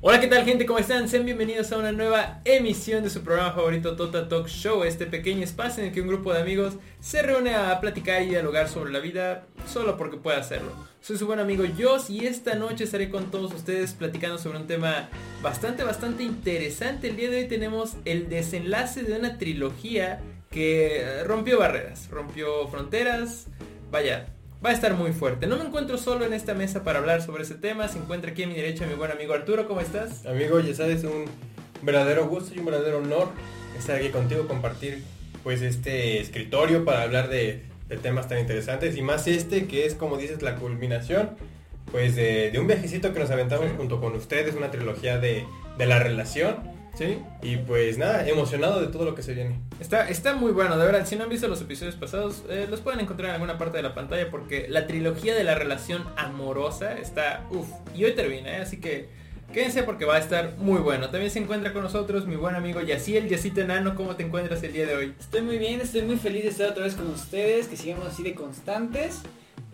Hola, ¿qué tal gente? ¿Cómo están? Sean bienvenidos a una nueva emisión de su programa favorito Total Talk Show, este pequeño espacio en el que un grupo de amigos se reúne a platicar y dialogar sobre la vida solo porque puede hacerlo. Soy su buen amigo Joss y esta noche estaré con todos ustedes platicando sobre un tema bastante, bastante interesante. El día de hoy tenemos el desenlace de una trilogía que rompió barreras, rompió fronteras, vaya, va a estar muy fuerte. No me encuentro solo en esta mesa para hablar sobre ese tema. Se encuentra aquí a mi derecha mi buen amigo Arturo. ¿Cómo estás? Amigo, ya sabes, un verdadero gusto y un verdadero honor estar aquí contigo, compartir pues este escritorio para hablar de, de temas tan interesantes y más este que es como dices la culminación pues de, de un viajecito que nos aventamos junto con ustedes, una trilogía de, de la relación Sí. y pues nada, emocionado de todo lo que se viene. Está, está muy bueno, de verdad. Si no han visto los episodios pasados, eh, los pueden encontrar en alguna parte de la pantalla porque la trilogía de la relación amorosa está uff. Y hoy termina, ¿eh? así que quédense porque va a estar muy bueno. También se encuentra con nosotros mi buen amigo Yaciel, Yacito Enano. ¿Cómo te encuentras el día de hoy? Estoy muy bien, estoy muy feliz de estar otra vez con ustedes, que sigamos así de constantes.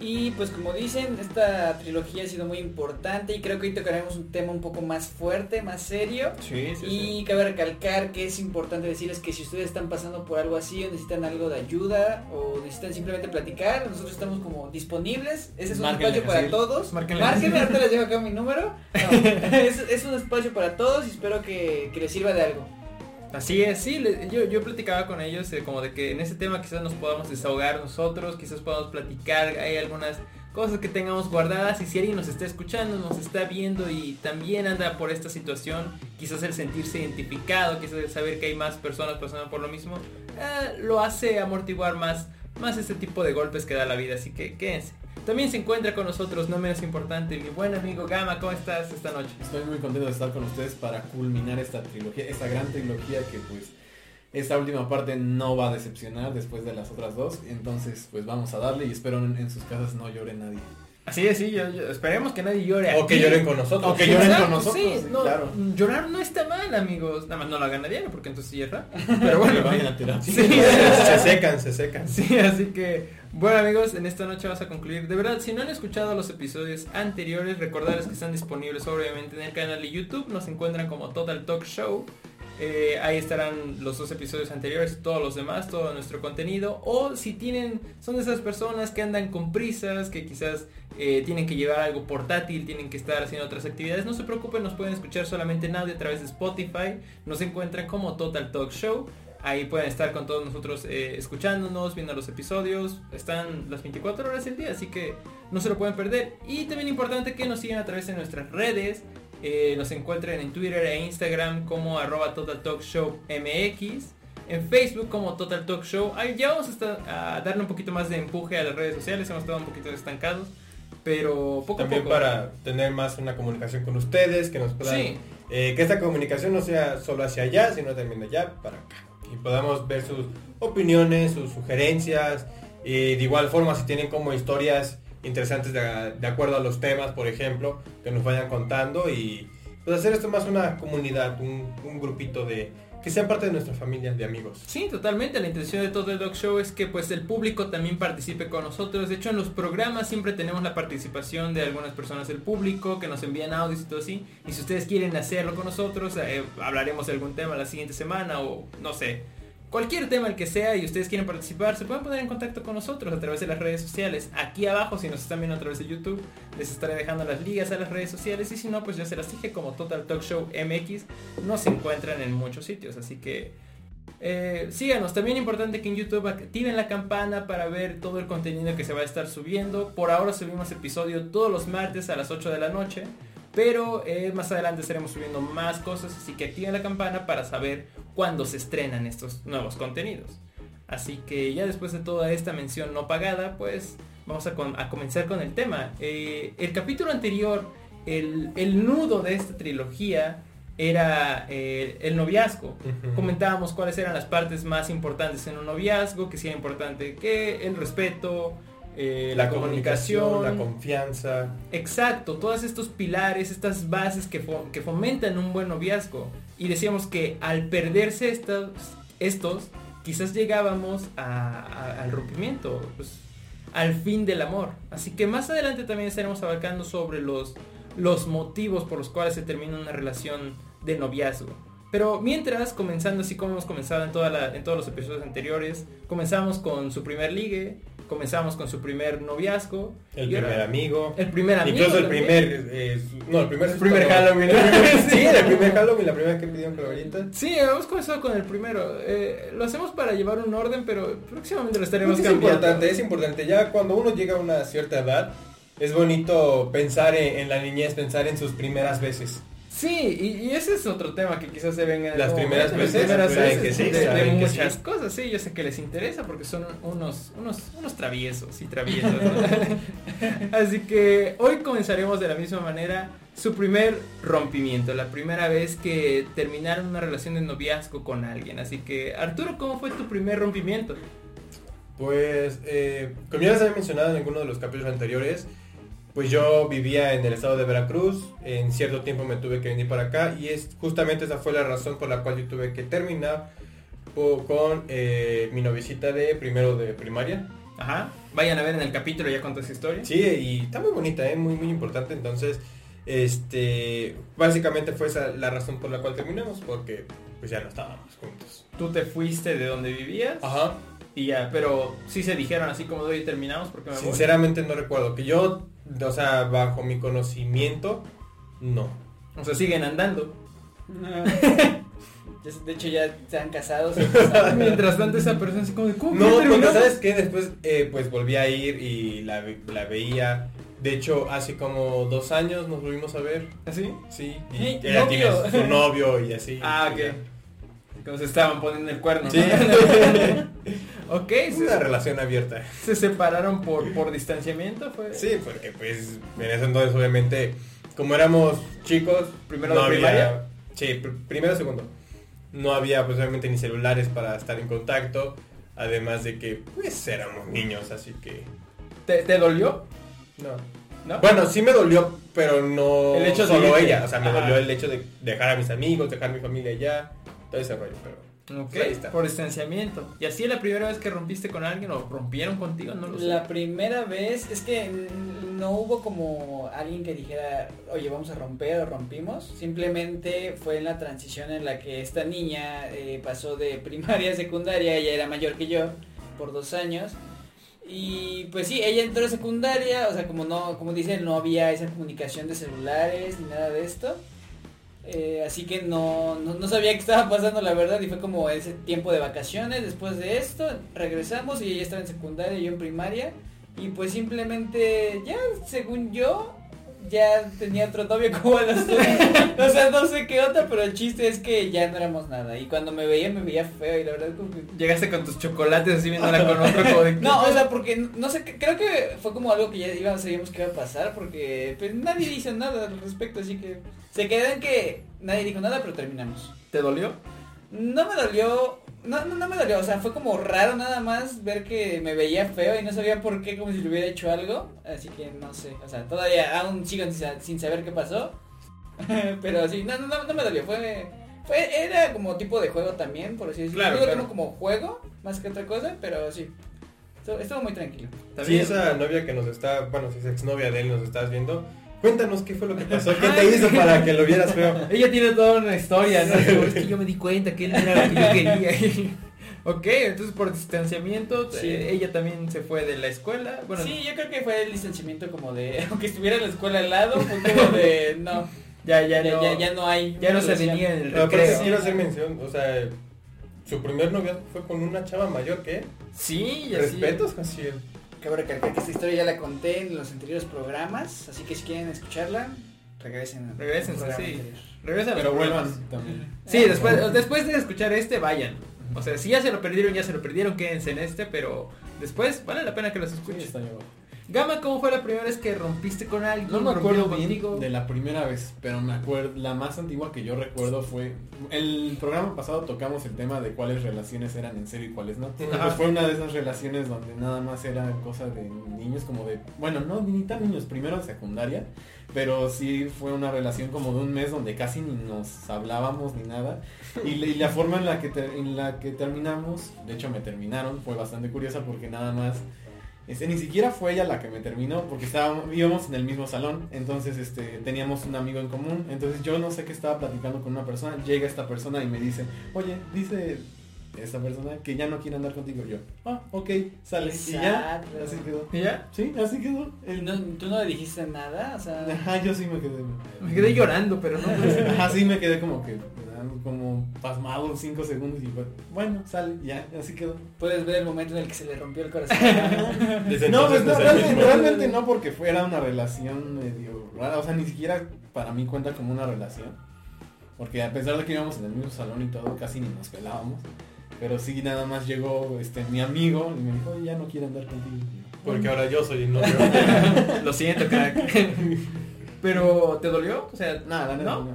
Y pues como dicen, esta trilogía ha sido muy importante y creo que hoy tocaremos un tema un poco más fuerte, más serio. Sí, sí, Y cabe recalcar que es importante decirles que si ustedes están pasando por algo así o necesitan algo de ayuda o necesitan simplemente platicar, nosotros estamos como disponibles. Ese es un Márquenle, espacio para sí. todos. Márquenle. Márquenme, ahorita les dejo acá mi número. No, es, es un espacio para todos y espero que, que les sirva de algo. Así es, sí, yo, yo platicaba con ellos eh, como de que en ese tema quizás nos podamos desahogar nosotros, quizás podamos platicar, hay algunas cosas que tengamos guardadas y si alguien nos está escuchando, nos está viendo y también anda por esta situación, quizás el sentirse identificado, quizás el saber que hay más personas pasando por lo mismo, eh, lo hace amortiguar más, más este tipo de golpes que da la vida, así que quédense. También se encuentra con nosotros, no menos importante, mi buen amigo Gama, ¿cómo estás esta noche? Estoy muy contento de estar con ustedes para culminar esta trilogía, esta gran trilogía que pues esta última parte no va a decepcionar después de las otras dos. Entonces pues vamos a darle y espero en, en sus casas no llore nadie. Así es, sí, yo- yo- esperemos que nadie llore O que lloren con nosotros. O que lloren Exacto, con nosotros, sí, sí, no, claro. Llorar no está mal, amigos. Nada más no lo hagan a diario porque entonces raro. Pero bueno, vayan a terapia. Sí, se secan, se secan. sí, así que, bueno amigos, en esta noche vas a concluir. De verdad, si no han escuchado los episodios anteriores, recordarles que están disponibles obviamente en el canal de YouTube. Nos encuentran como Total Talk Show. Eh, ahí estarán los dos episodios anteriores todos los demás, todo nuestro contenido. O si tienen, son de esas personas que andan con prisas, que quizás eh, tienen que llevar algo portátil, tienen que estar haciendo otras actividades, no se preocupen, nos pueden escuchar solamente en audio a través de Spotify. Nos encuentran como Total Talk Show. Ahí pueden estar con todos nosotros eh, escuchándonos, viendo los episodios. Están las 24 horas del día, así que no se lo pueden perder. Y también importante que nos sigan a través de nuestras redes. Eh, nos encuentren en Twitter e Instagram como arroba Total Talk Show MX. En Facebook como Total Talk Show. Ahí ya vamos a, estar- a darle un poquito más de empuje a las redes sociales. Hemos estado un poquito estancados. Pero poco También a poco. para tener más una comunicación con ustedes, que nos puedan... Sí. eh, que esta comunicación no sea solo hacia allá, sino también allá para acá. Y podamos ver sus opiniones, sus sugerencias. Y de igual forma, si tienen como historias interesantes de, de acuerdo a los temas, por ejemplo, que nos vayan contando. Y pues hacer esto más una comunidad, un, un grupito de... Que sea parte de nuestra familia de amigos. Sí, totalmente. La intención de todo el Dog Show es que pues el público también participe con nosotros. De hecho, en los programas siempre tenemos la participación de algunas personas del público que nos envían audios y todo así. Y si ustedes quieren hacerlo con nosotros, eh, hablaremos de algún tema la siguiente semana o no sé. Cualquier tema el que sea y ustedes quieren participar, se pueden poner en contacto con nosotros a través de las redes sociales. Aquí abajo, si nos están viendo a través de YouTube, les estaré dejando las ligas a las redes sociales. Y si no, pues ya se las dije como Total Talk Show MX. Nos encuentran en muchos sitios. Así que eh, síganos, también importante que en YouTube activen la campana para ver todo el contenido que se va a estar subiendo. Por ahora subimos episodio todos los martes a las 8 de la noche, pero eh, más adelante estaremos subiendo más cosas, así que activen la campana para saber cuándo se estrenan estos nuevos contenidos. Así que ya después de toda esta mención no pagada, pues vamos a, com- a comenzar con el tema. Eh, el capítulo anterior, el, el nudo de esta trilogía era eh, el noviazgo. Comentábamos cuáles eran las partes más importantes en un noviazgo, que sí era importante que el respeto, eh, La comunicación, la confianza. Exacto, todos estos pilares, estas bases que, fo- que fomentan un buen noviazgo. Y decíamos que al perderse estos, estos quizás llegábamos a- a- al rompimiento, pues, al fin del amor. Así que más adelante también estaremos abarcando sobre los, los motivos por los cuales se termina una relación de noviazgo. Pero mientras, comenzando así como hemos comenzado en, toda la- en todos los episodios anteriores, comenzamos con su primer ligue, comenzamos con su primer noviazgo. El primer amigo. el primer amigo. Incluso el también. primer, eh, no, el primer, El primer. Halloween. sí, el primer Halloween, la primera que pidieron calaverita. Sí, hemos comenzado con el primero. Eh, lo hacemos para llevar un orden, pero próximamente lo estaremos es cambiando. importante, es importante. Ya cuando uno llega a una cierta edad, es bonito pensar en, en la niñez, pensar en sus primeras veces. Sí, y, y ese es otro tema que quizás se venga en Las primeras momento, veces, las primeras saben veces que sí, de, de saben que muchas sí. cosas, sí, yo sé que les interesa porque son unos, unos, unos traviesos y traviesos. ¿no? Así que hoy comenzaremos de la misma manera su primer rompimiento, la primera vez que terminaron una relación de noviazgo con alguien. Así que, Arturo, ¿cómo fue tu primer rompimiento? Pues, eh, como ya les había mencionado en alguno de los capítulos anteriores, pues yo vivía en el estado de Veracruz, en cierto tiempo me tuve que venir para acá y es justamente esa fue la razón por la cual yo tuve que terminar con eh, mi noviecita de primero de primaria. Ajá. Vayan a ver en el capítulo ya contó esa historia. Sí, y está muy bonita, ¿eh? muy muy importante, entonces, este, básicamente fue esa la razón por la cual terminamos, porque pues ya no estábamos juntos. Tú te fuiste de donde vivías Ajá. y ya, pero sí se dijeron así como hoy terminamos porque me voy. Sinceramente no recuerdo, que yo, o sea, bajo mi conocimiento, no. O sea, siguen andando. Se- De hecho ya se han casado. se han casado. Mientras tanto esa persona así como de ¿cómo No, que porque terminamos?" sabes que después eh, pues volví a ir y la, la veía. De hecho, hace como dos años nos volvimos a ver. ¿Así? Sí, y Sí, ella novio. tiene su novio y así. Ah, y ya. ok. Como se estaban poniendo el cuerno. Sí. ok, Es una se, relación abierta. se separaron por, por distanciamiento, fue. Sí, porque pues en ese entonces obviamente, como éramos chicos, ¿Primero no de había- primaria? Sí, pr- primero segundo. No había pues obviamente ni celulares para estar en contacto, además de que pues éramos niños, así que ¿Te, te dolió? no. ¿No? Bueno, sí me dolió, pero no El hecho de solo irte. ella, o sea, me Ajá. dolió el hecho de dejar a mis amigos, dejar mi familia allá, todo ese rollo, pero Ok, Ahí está. por distanciamiento. ¿Y así es la primera vez que rompiste con alguien o rompieron contigo? No lo sé. La primera vez es que no hubo como alguien que dijera, oye, vamos a romper o rompimos. Simplemente fue en la transición en la que esta niña eh, pasó de primaria a secundaria, ella era mayor que yo por dos años. Y pues sí, ella entró a secundaria, o sea, como no, como dicen, no había esa comunicación de celulares ni nada de esto. Eh, así que no, no, sabía qué estaba pasando la verdad y fue como ese tiempo de vacaciones. Después de esto regresamos y ella estaba en secundaria y yo en primaria. Y pues simplemente ya, según yo, ya tenía otro novio como a los. O sea, no sé qué otra, pero el chiste es que ya no éramos nada. Y cuando me veía, me veía feo y la verdad como que... Llegaste con tus chocolates así viéndola con otro como de... No, o sea, porque no sé, creo que fue como algo que ya iba, sabíamos que iba a pasar porque pues nadie hizo nada al respecto, así que se quedó en que nadie dijo nada, pero terminamos. ¿Te dolió? No me dolió, no, no, no me dolió, o sea, fue como raro nada más ver que me veía feo y no sabía por qué, como si le hubiera hecho algo, así que no sé, o sea, todavía aún sigo sin, sa- sin saber qué pasó, pero sí, no, no, no, no me dolió, fue, fue, era como tipo de juego también, por así decirlo, Claro, claro. como juego, más que otra cosa, pero sí, estuvo, muy tranquilo. ¿Está Sí, esa novia que nos está, bueno, si es exnovia de él, nos estás viendo, cuéntanos qué fue lo que pasó, qué te hizo para que lo vieras feo. Ella tiene toda una historia, ¿no? Es que yo me di cuenta que él no era lo que yo quería. ok, entonces por distanciamiento, Sí. eh, ella también se fue de la escuela. Bueno, sí, yo creo que fue el distanciamiento como de, aunque estuviera en la escuela al lado, fue como de, no, ya, ya, ya, no, ya, ya no hay. ya no se venía en el Pero aparte recreo. quiero hacer mención, o sea, su primer novio fue con una chava mayor que. Sí, y así. Respetos, Jaciel. Cabe recalcar que esta historia ya la conté en los anteriores programas, así que si quieren escucharla, regresen. Regresen, sí. los Pero vuelvan también. Sí, después, después de escuchar este, vayan. O sea, si ya se lo perdieron, ya se lo perdieron, quédense en este, pero después vale la pena que los Sí, escuchen. está. Gama, ¿cómo fue la primera vez que rompiste con alguien? No me ¿Rompieron acuerdo bien contigo? de la primera vez, pero me acuerdo, la más antigua que yo recuerdo fue, el programa pasado tocamos el tema de cuáles relaciones eran en serio y cuáles no. Pues fue una de esas relaciones donde nada más era cosa de niños como de, bueno, no ni tan niños, primero secundaria, pero sí fue una relación como de un mes donde casi ni nos hablábamos ni nada. Y, la- y la forma en la, que en la que terminamos, de hecho me terminaron, fue bastante curiosa porque nada más... Este, ni siquiera fue ella la que me terminó porque estábamos, en el mismo salón, entonces este, teníamos un amigo en común, entonces yo no sé qué estaba platicando con una persona, llega esta persona y me dice, oye, dice esta persona que ya no quiere andar contigo, yo, ah, ok, sale, y ya, Exacto. así quedó. ¿Y ya? Sí, así quedó. ¿Y El- no- ¿Tú no le dijiste nada? O sea, Ajá, yo sí me quedé. Me quedé llorando, pero no. pues, Ajá, sí me quedé como que, como pasmado cinco segundos y fue, bueno, sale, ya, así quedó. puedes ver el momento en el que se le rompió el corazón. Desde No, pues no, realmente, realmente no porque fuera una relación medio rara, o sea, ni siquiera para mí cuenta como una relación. Porque a pesar de que íbamos en el mismo salón y todo, casi ni nos pelábamos. Pero sí nada más llegó este mi amigo y me dijo, "Oye, ya no quiero andar contigo. Porque ahora yo soy el novio. Lo siento, crack. Pero, ¿te dolió? O sea, Nada, la neta, ¿no? no.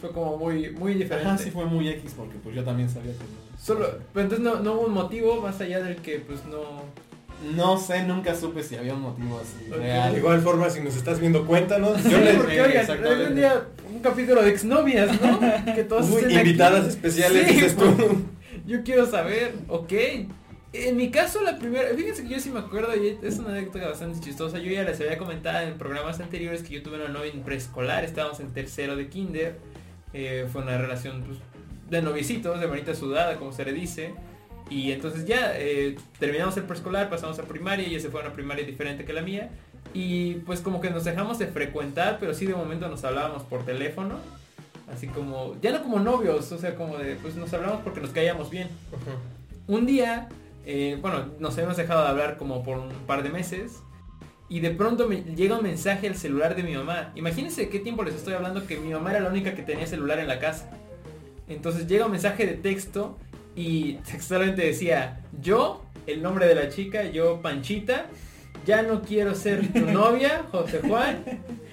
Fue como muy, muy diferente. Ajá, sí fue muy X porque pues yo también sabía que no. Solo, pero entonces no, no hubo un motivo más allá del que pues no... No sé, nunca supe si había un motivo así real. De igual forma, si nos estás viendo, cuéntanos. Yo Yo le le porque oigan, algún día un capítulo de exnovias, ¿no? Que todos Uy, aquí. invitadas especiales, Sí, dices tú. Yo quiero saber, ok. En mi caso la primera, fíjense que yo sí me acuerdo es una anécdota bastante chistosa. Yo ya les había comentado en programas anteriores que yo tuve una novia en preescolar, estábamos en tercero de kinder. Eh, fue una relación pues, de noviecitos, de manita sudada, como se le dice. Y entonces ya eh, terminamos el preescolar, pasamos a primaria, ella se fue a una primaria diferente que la mía. Y pues como que nos dejamos de frecuentar, pero sí de momento nos hablábamos por teléfono. Así como, ya no como novios, o sea, como de, pues nos hablamos porque nos caíamos bien. Un día, eh, bueno, nos habíamos dejado de hablar como por un par de meses. Y de pronto me llega un mensaje al celular de mi mamá. Imagínense qué tiempo les estoy hablando que mi mamá era la única que tenía celular en la casa. Entonces llega un mensaje de texto y textualmente decía, yo, el nombre de la chica, yo Panchita, ya no quiero ser tu novia, José Juan.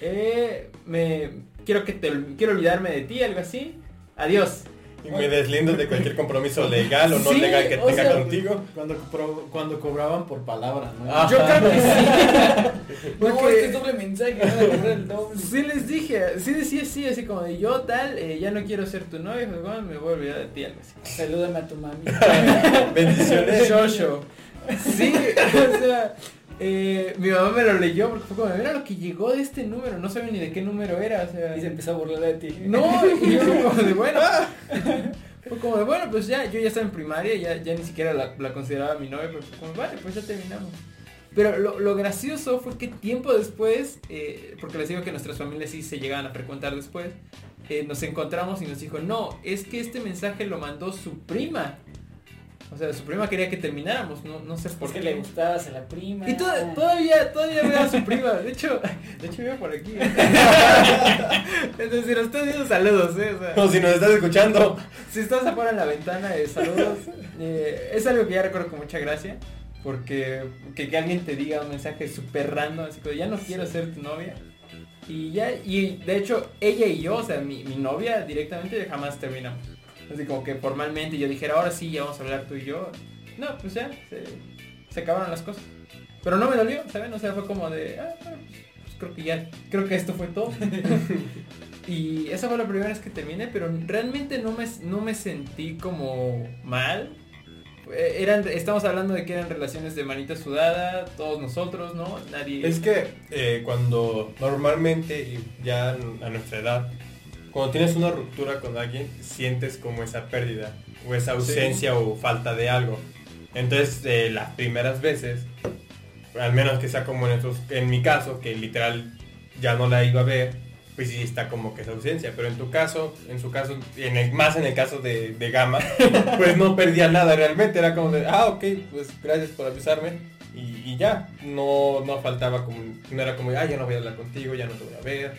eh, me quiero que te quiero olvidarme de ti, algo así. Adiós. Y me deslindo de cualquier compromiso legal o no Sí, legal que o tenga sea, contigo. Cuando, cuando cobraban por palabra, ¿no? Yo creo que sí. no, Porque- este es doble mensaje, el doble. Sí les dije, sí decía así, así como de yo tal, eh, ya no quiero ser tu novio, José Juan, me voy a olvidar de ti, algo así. Salúdame a tu mami. Bendiciones. Shosho. Sí, o sea, eh, mi mamá me lo leyó porque fue como, mira lo que llegó de este número, no sabía ni de qué número era, o sea. Y se empezó a burlar de ti. No, y yo fue como de bueno. Fue como de bueno, pues ya, yo ya estaba en primaria, ya, ya ni siquiera la, la consideraba mi novia, pero fue como, vale, pues ya terminamos. Pero lo, lo gracioso fue que tiempo después, eh, porque les digo que nuestras familias sí se llegaban a frecuentar después, eh, nos encontramos y nos dijo, no, es que este mensaje lo mandó su prima. O sea, su prima quería que termináramos, no, no sé por Porque qué. le gustabas a la prima. Y to- todavía, todavía veo a su prima. De hecho, de hecho veo por aquí. Es decir, a ustedes digo saludos, eh. o sea, si nos estás escuchando. si estás afuera en la ventana, eh, saludos. Eh, es algo que ya recuerdo con mucha gracia. Porque que, que alguien te diga un mensaje súper random, así como ya no quiero ser tu novia. Y ya, y de hecho, ella y yo, o sea, mi, mi novia directamente jamás terminamos. Así como que formalmente yo dijera, ahora sí, ya vamos a hablar tú y yo. No, pues ya, se, se acabaron las cosas. Pero no me dolió, ¿saben? O sea, fue como de, ah, pues, pues creo que ya, creo que esto fue todo. y esa fue la primera vez que terminé, pero realmente no me, no me sentí como mal. Eh, Eran, estamos hablando de que eran relaciones de manita sudada, todos nosotros, ¿no? Nadie... Es que eh, cuando normalmente, y ya a nuestra edad, cuando tienes una ruptura con alguien, sientes como esa pérdida, o esa ausencia o falta de algo. Entonces, eh, las primeras veces, al menos que sea como en, estos- en mi caso, que literal ya no la iba a ver, pues sí está como que esa ausencia. Pero en tu caso, en su caso, en el- más en el caso de, de Gama, pues no perdía nada realmente. Era como de, ah, ok, pues gracias por avisarme. Y, y ya, no, no faltaba como, no era como, ah, ya no voy a hablar contigo, ya no te voy a ver.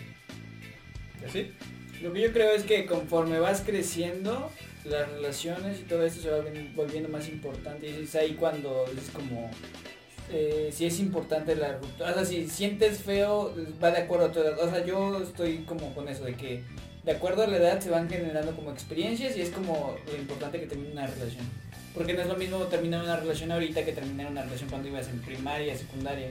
Y así. Lo que yo creo es que conforme vas creciendo, las relaciones y todo esto se va volviendo- volviendo más importante. Y es ahí cuando es como... eh, si es importante la ruptura. O sea, si sientes feo, va de acuerdo a tu edad. O sea, yo estoy como con eso de que de acuerdo a la edad se van generando como experiencias y es como lo importante que termine una relación. Porque no es lo mismo terminar una relación ahorita que terminar una relación cuando ibas en primaria, secundaria.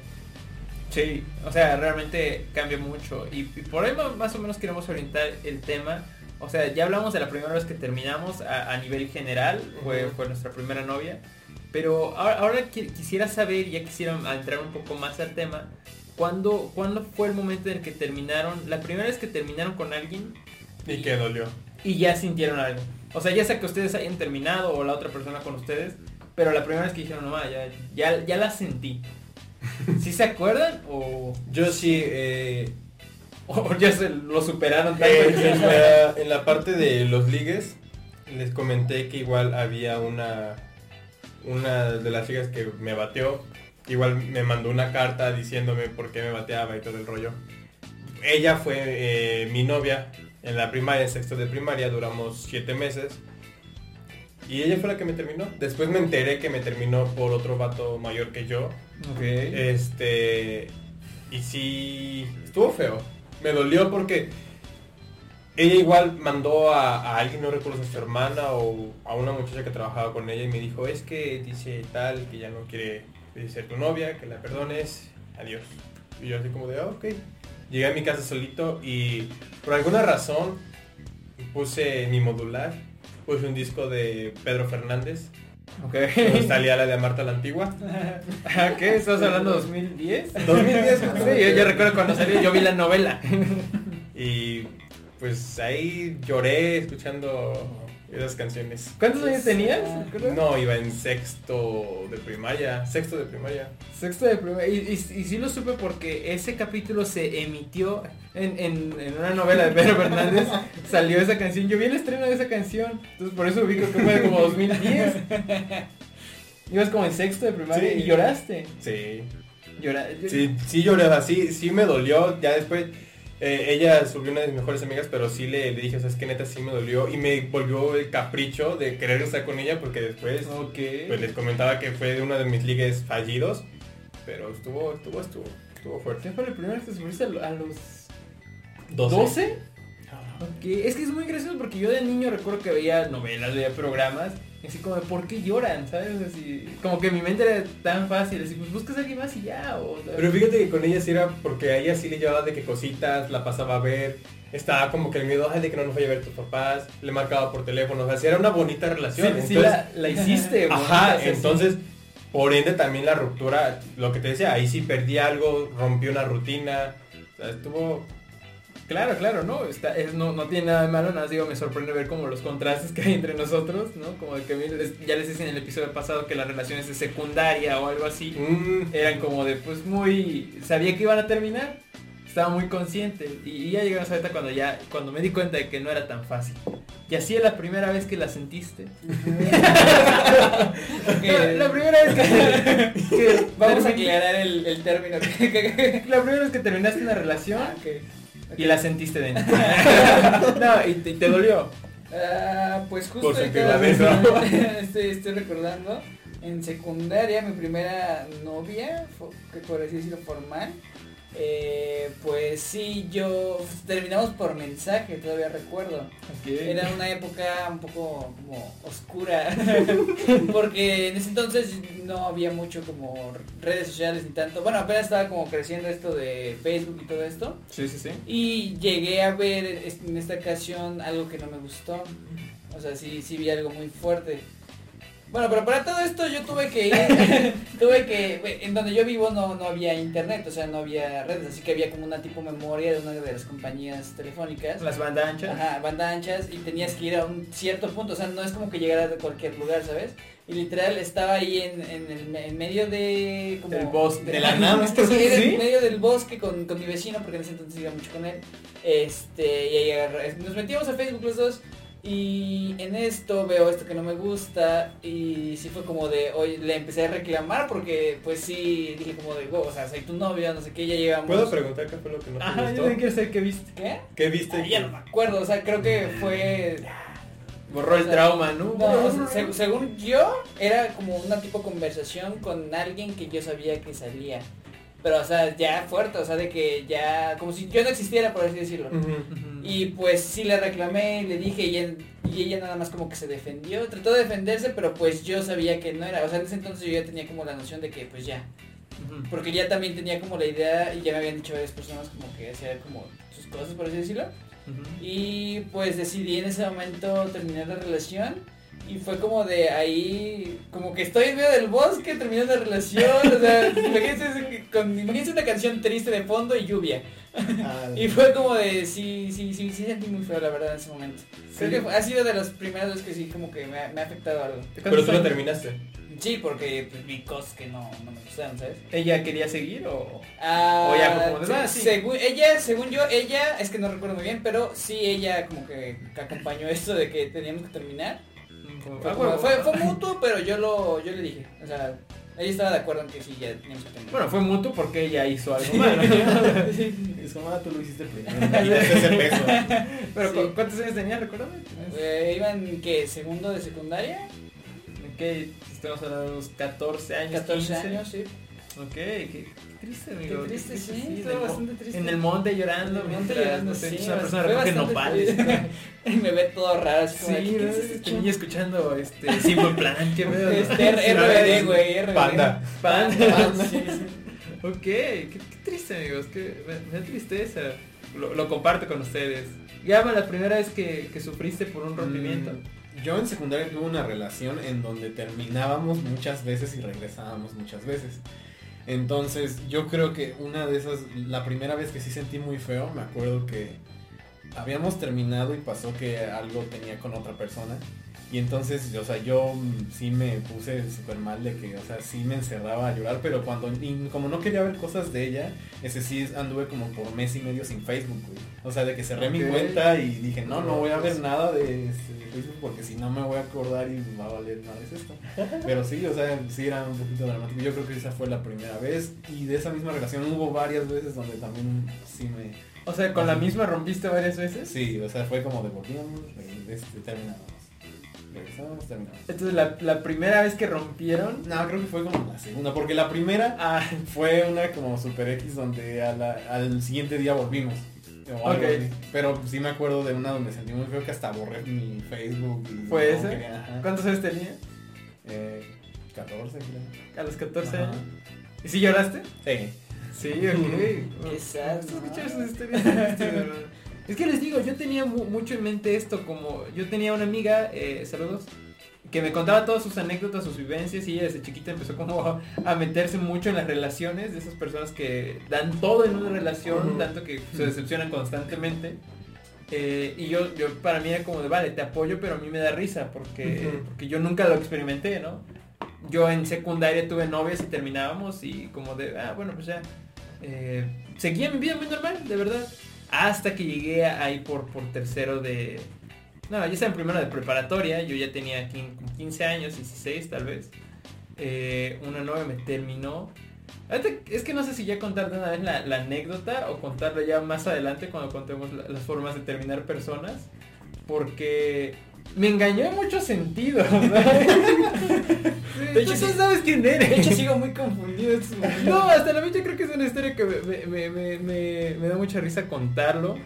Sí, o sea, realmente cambia mucho. Y, y por ahí más o menos queremos orientar el tema. O sea, ya hablamos de la primera vez que terminamos a, a nivel general, fue, nuestra primera novia. Pero ahora, ahora qui- quisiera saber, ya quisiera entrar un poco más al tema, ¿cuándo, ¿cuándo fue el momento en el que terminaron, la primera vez que terminaron con alguien Y que dolió. y ya sintieron algo? O sea, ya sea que ustedes hayan terminado o la otra persona con ustedes, pero la primera vez que dijeron, no, ya, ya, ya la sentí. ¿Sí se acuerdan o...? Yo sí, eh, O ya se lo superaron tanto. Eh, en, la, en la parte de los ligues les comenté que igual había una una de las chicas que me bateó igual me mandó una carta diciéndome por qué me bateaba y todo el rollo ella fue eh, mi novia en la primaria en sexto de primaria duramos siete meses y ella fue la que me terminó después me enteré que me terminó por otro vato mayor que yo Ok. este. Y sí. Estuvo feo. Me dolió porque. Ella igual mandó a, a alguien, no recuerdo si a su hermana o a una muchacha que trabajaba con ella y me dijo, es que dice tal, que ya no quiere ser tu novia, que la perdones, adiós. Y yo así como de, ah, ok. Llegué a mi casa solito y por alguna razón puse mi modular, puse un disco de Pedro Fernández, Ok. salía la de Marta la Antigua. ¿Qué? ¿Estás hablando de 2010? 2010, Sí, yo, yo recuerdo cuando salió, yo vi la novela. Y pues ahí lloré escuchando esas canciones. ¿Cuántos años tenías? No, iba en sexto de primaria, sexto de primaria. Sexto de primaria. Y, y, y sí lo supe porque ese capítulo se emitió en, en, en una novela de Pedro Fernández. salió esa canción. Yo vi el estreno de esa canción. Entonces por eso ubico que fue como 2010. Ibas como en sexto de primaria Sí. y lloraste. Sí, Llora- sí, sí sea, sí, sí me dolió. Ya después eh, ella subió una de mis mejores amigas, pero sí le, le dije, o sea, es que neta sí me dolió. Y me volvió el capricho de querer estar con ella porque después Ok. pues les comentaba que fue de uno de mis ligues fallidos. Pero estuvo, estuvo, estuvo, estuvo fuerte. ¿Qué fue el primero que te subiste a los 12. 12? Es que es muy gracioso porque yo de niño recuerdo que veía novelas, veía programas, así como de por qué lloran, ¿sabes? Así, como que mi mente era tan fácil, así pues buscas a alguien más y ya, o... Pero fíjate que con ella sí era porque a ella sí le llevaba de que cositas, la pasaba a ver, estaba como que el miedo de que no nos vaya a ver tus papás, le marcaba por teléfono, o sea, sí era una bonita relación. sí entonces, la, la hiciste, ajá, bonita, entonces, por ende también la ruptura, lo que te decía, ahí sí perdí algo, rompí una rutina, o sea, estuvo... Claro, claro, no, está, es, no, no tiene nada de malo, nada más digo, me sorprende ver como los contrastes que hay entre nosotros, ¿no? Como de que a les- ya les decía en el episodio pasado que las relaciones de secundaria o algo así mm, eran como de pues muy sabía que iban a terminar estaba muy consciente. Y, y ya llegamos ahorita cuando ya cuando me di cuenta de que no era tan fácil. Y así es la primera vez que la sentiste. La, la primera vez que, que Vamos a aclarar el, el término. la primera vez que terminaste una relación Ah, y la sentiste dentro no y te, y te dolió. Ah, pues justo Por ahorita dentro. estoy, estoy recordando. En secundaria mi primera novia, que por así decirlo formal, eh, pues sí, yo terminamos por mensaje, todavía recuerdo. Era una época un poco como oscura, porque en ese entonces no había mucho como redes sociales ni tanto. Bueno, apenas estaba como creciendo esto de Facebook y todo esto. sí sí sí Y llegué a ver en esta ocasión algo que no me gustó. O sea, sí, sí vi algo muy fuerte. Bueno, pero para todo esto yo tuve que ir, tuve que, en donde yo vivo no, no había internet, o sea, no había redes, así que había como una tipo memoria de una de las compañías telefónicas. las bandas anchas Ajá, banda anchas y tenías que ir a un cierto punto, o sea, no es como que llegaras de cualquier lugar, ¿sabes? Y literal estaba ahí en, en, el, en medio de... Como, Del bosque, de de la nada, Sí, en medio del bosque con, con mi vecino, porque en ese entonces iba mucho con él. Este, y ahí nos metíamos a Facebook los dos. Y en esto veo esto que no me gusta y sí fue como de, hoy le empecé a reclamar porque pues sí, dije como de, "Wow, o sea, soy tu novia, no sé qué, ya llevamos... ¿Puedo preguntar qué fue lo que no te ajá yo gustó? quiero saber qué viste ¿Qué? ¿Qué viste? Ay, ya no me acuerdo, o sea, creo que fue... Borró el O sea, trauma, ¿no? No, o sea, seg- según yo, era como una tipo conversación con alguien que yo sabía que salía. Pero, o sea, ya fuerte, o sea, de que ya, como si yo no existiera, por así decirlo. Y pues sí le reclamé, le dije y, él- y ella nada más como que se defendió, trató de defenderse, pero pues yo sabía que no era, o sea, en ese entonces yo ya tenía como la noción de que pues ya, porque ya también tenía como la idea y ya me habían dicho varias personas como que hacía como sus cosas, por así decirlo. Y pues decidí en ese momento terminar la relación. Y fue como de ahí, como que estoy en medio del bosque terminando la relación. O sea, imagínense, con, imagínense una canción triste de fondo y lluvia. Ah, Y fue como de, sí, sí, sí, sí sentí muy feo la verdad en ese momento. Creo Sí. que fue- ha sido de las primeras veces que sí como que me ha, me ha afectado algo. Pero tú lo terminaste. Sí, porque pues, vi cosas que no, no me gustaron, ¿sabes? ¿Ella quería seguir o...? Ah, O ya fue como de, "Ah, sí". según ella, según yo, ella, es que no recuerdo muy bien, pero sí ella como que acompañó esto de que teníamos que terminar. Ah, fue, fue mutuo, pero yo lo, yo le dije, o sea, ella estaba de acuerdo en que sí ya teníamos que terminar. Bueno, fue mutuo porque ella hizo algo malo. Es como, ah, tú lo hiciste primero. Ese peso. Pero Sí. ¿cu- ¿cuántos años tenías, recuérdame? Eh, iban que segundo de secundaria, Ok, estamos hablando de unos 14 años. 14 15. años, sí. Ok, qué, triste, amigo. Qué triste, sí, en estaba el mo- bastante triste. En el monte llorando. En el monte mientras, llorando, no sé, sí, es una persona fue recoge bastante nopales. triste. Y me ve todo raro, así como, Sí, ¿qué ¿no? es niño escuchando este Simple Plan, qué pedo. Este RBD, güey, RBD. Panda. Panda. Sí, sí. Ok, qué, qué triste, amigos, que me, me da tristeza. Lo, lo comparto con ustedes. Ya la primera vez que, que sufriste por un rompimiento. Mm, Yo en secundaria tuve una relación en donde terminábamos muchas veces y regresábamos muchas veces. Entonces yo creo que una de esas, la primera vez que sí sentí muy feo, me acuerdo que habíamos terminado y pasó que algo tenía con otra persona. Y entonces, o sea, yo sí me puse súper mal de que, o sea, sí me encerraba a llorar, pero cuando, y como no quería ver cosas de ella, ese sí anduve como por mes y medio sin Facebook, güey. O sea, de que cerré mi cuenta y dije, no, no voy a ver nada de Facebook porque si no me voy a acordar y me va a valer nada es esto. Pero sí, o sea, sí era un poquito dramático. Yo creo que esa fue la primera vez y de esa misma relación hubo varias veces donde también sí me... O sea, con la misma rompiste varias veces. Sí, o sea, fue como de volvíamos, de- este, terminamos. Regresamos, terminamos. Entonces la, la primera vez que rompieron. No, creo que fue como la segunda, porque la primera Ah, fue una como super X donde a la- al siguiente día volvimos. o algo Ok. así. Pero sí me acuerdo de una donde sentí muy feo que hasta borré mi Facebook. Y ¿Fue no esa? quería-. ¿Cuántos años tenía? Eh, 14 creo. A los 14 Ajá. años. ¿Y si lloraste? Sí. Sí, ok. Qué sad, escuchar esas historias. Es que les digo, yo tenía mu- mucho en mente esto, como yo tenía una amiga, eh, saludos, que me contaba todas sus anécdotas, sus vivencias y ella desde chiquita empezó como a, meterse mucho en las relaciones de esas personas que dan todo en una relación, tanto que se decepcionan constantemente. Eh, y yo, yo para mí era como de, vale, te apoyo, pero a mí me da risa porque, porque yo nunca lo experimenté, ¿no? Yo en secundaria tuve novias y terminábamos y como de, ah, bueno, pues ya. eh, seguía mi vida muy normal, de verdad. Hasta que llegué ahí por, por tercero de... No, yo estaba en primero de preparatoria, yo ya tenía quin- 15 años, 16 tal vez. Eh, una novia me terminó. Es que no sé si ya contar de una vez la, la anécdota o contarla ya más adelante cuando contemos la- las formas de terminar personas. Porque me engañó en muchos sentidos. De hecho, Tú sí- sabes quién eres. De hecho, sigo muy confundido. No, hasta la fecha creo que es una historia que me, me- me- me- me da mucha risa contarlo.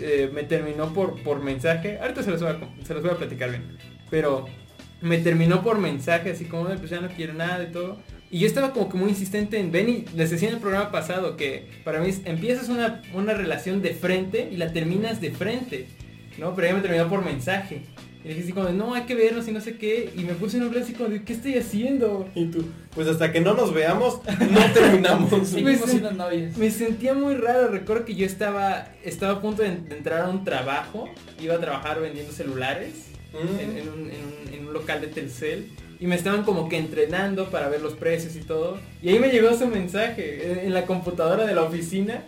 Eh, me terminó por, por mensaje. Ahorita se los, voy a, se los voy a platicar bien. Pero me terminó por mensaje, así como, "Ay, pues ya no quiero nada y todo. Y yo estaba como que muy insistente en Benny, les decía en el programa pasado que para mí es- empiezas una, una relación de frente y la terminas de frente. ¿No? Pero ella me terminó por mensaje. Y dije así como, no, hay que vernos y no sé qué. Y me puse en un plan así como, de, ¿qué estoy haciendo? Y tú, pues hasta que no nos veamos, no terminamos. Seguimos Me- siendo novios. Me sentía muy raro, recuerdo que yo estaba, estaba a punto de, de entrar a un trabajo, iba a trabajar vendiendo celulares Mm. en, en un, en un- en un local de Telcel y me estaban como que entrenando para ver los precios y todo y ahí me llegó su mensaje en, en la computadora de la oficina